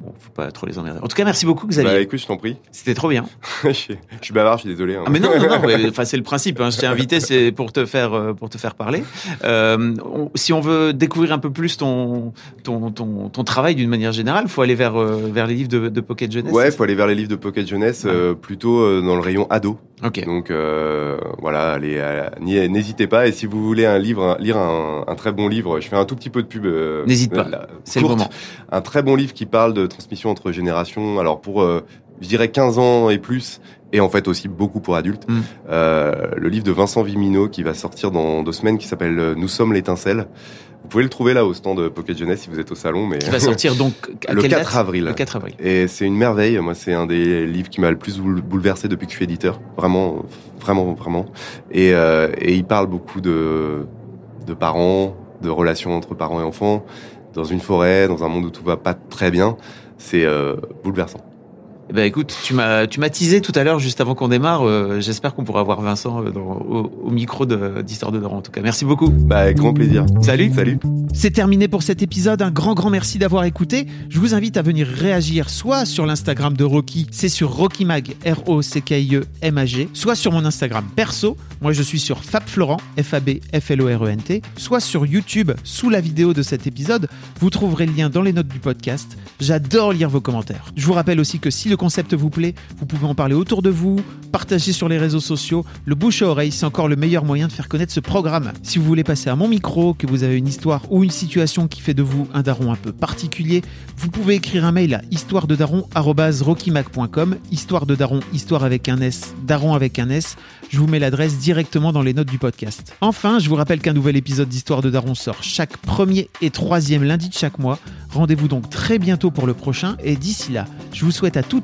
Bon, faut pas trop les emmerder. En tout cas, merci beaucoup Xavier. Bah écoute, je t'en prie. C'était trop bien. je suis bavard, je suis désolé. hein. Ah mais non, non, non. ouais, c'est le principe. Hein. Je t'ai invité, c'est pour te faire, euh, pour te faire parler. Euh, on- si on veut découvrir un peu plus ton, ton, ton, ton travail d'une manière générale, faut aller vers, euh, vers les livres de, de Pocket Jeunesse. Ouais, faut aller vers les livres de Pocket Jeunesse, euh, plutôt dans le rayon ado. Ok. Donc euh, voilà, allez, n'hésitez pas. Et si vous voulez un livre, lire un, un très bon livre, je fais un tout petit peu de pub. N'hésite pas. C'est le moment. Un très bon livre qui parle de transmission entre générations. Alors pour, euh, je dirais 15 ans et plus, et en fait aussi beaucoup pour adultes. Mm. Euh, le livre de Vincent Vimino qui va sortir dans deux semaines, qui s'appelle euh, Nous sommes l'étincelle. Vous pouvez le trouver là au stand de Pocket Jeunesse si vous êtes au salon. Mais Qui va sortir donc à le quelle 4 date? avril. Le 4 avril. Et c'est une merveille. Moi, c'est un des livres qui m'a le plus boule- bouleversé depuis que je suis éditeur. Vraiment, vraiment, vraiment. Et, euh, et il parle beaucoup de, de parents, de relations entre parents et enfants, dans une forêt, dans un monde où tout va pas très bien. C'est euh, bouleversant. Eh ben écoute, tu m'as tu m'as teasé tout à l'heure juste avant qu'on démarre. euh, J'espère qu'on pourra voir Vincent euh, dans- au, au micro de- d'Histoire de Daron. En tout cas, merci beaucoup. Bah, avec grand plaisir. Salut. Salut. C'est terminé pour cet épisode. Un grand, grand merci d'avoir écouté. Je vous invite à venir réagir soit sur l'Instagram de Rocky, c'est sur RockyMag, R-O-C-K-I-E-M-A-G, soit sur mon Instagram perso. Moi, je suis sur Fab Florent, F-A-B-F-L-O-R-E-N-T, soit sur YouTube, sous la vidéo de cet épisode. Vous trouverez le lien dans les notes du podcast. J'adore lire vos commentaires. Je vous rappelle aussi que si le concept vous plaît, vous pouvez en parler autour de vous, partager sur les réseaux sociaux. Le bouche à oreille, c'est encore le meilleur moyen de faire connaître ce programme. Si vous voulez passer à mon micro, que vous avez une histoire ou une situation qui fait de vous un daron un peu particulier, vous pouvez écrire un mail à histoirededaron@rockymac.com, histoire de daron, histoire avec un S, daron avec un S. Je vous mets l'adresse directement dans les notes du podcast. Enfin, je vous rappelle qu'un nouvel épisode d'Histoire de Daron sort chaque premier et troisième lundi de chaque mois. Rendez-vous donc très bientôt pour le prochain et d'ici là, je vous souhaite à toutes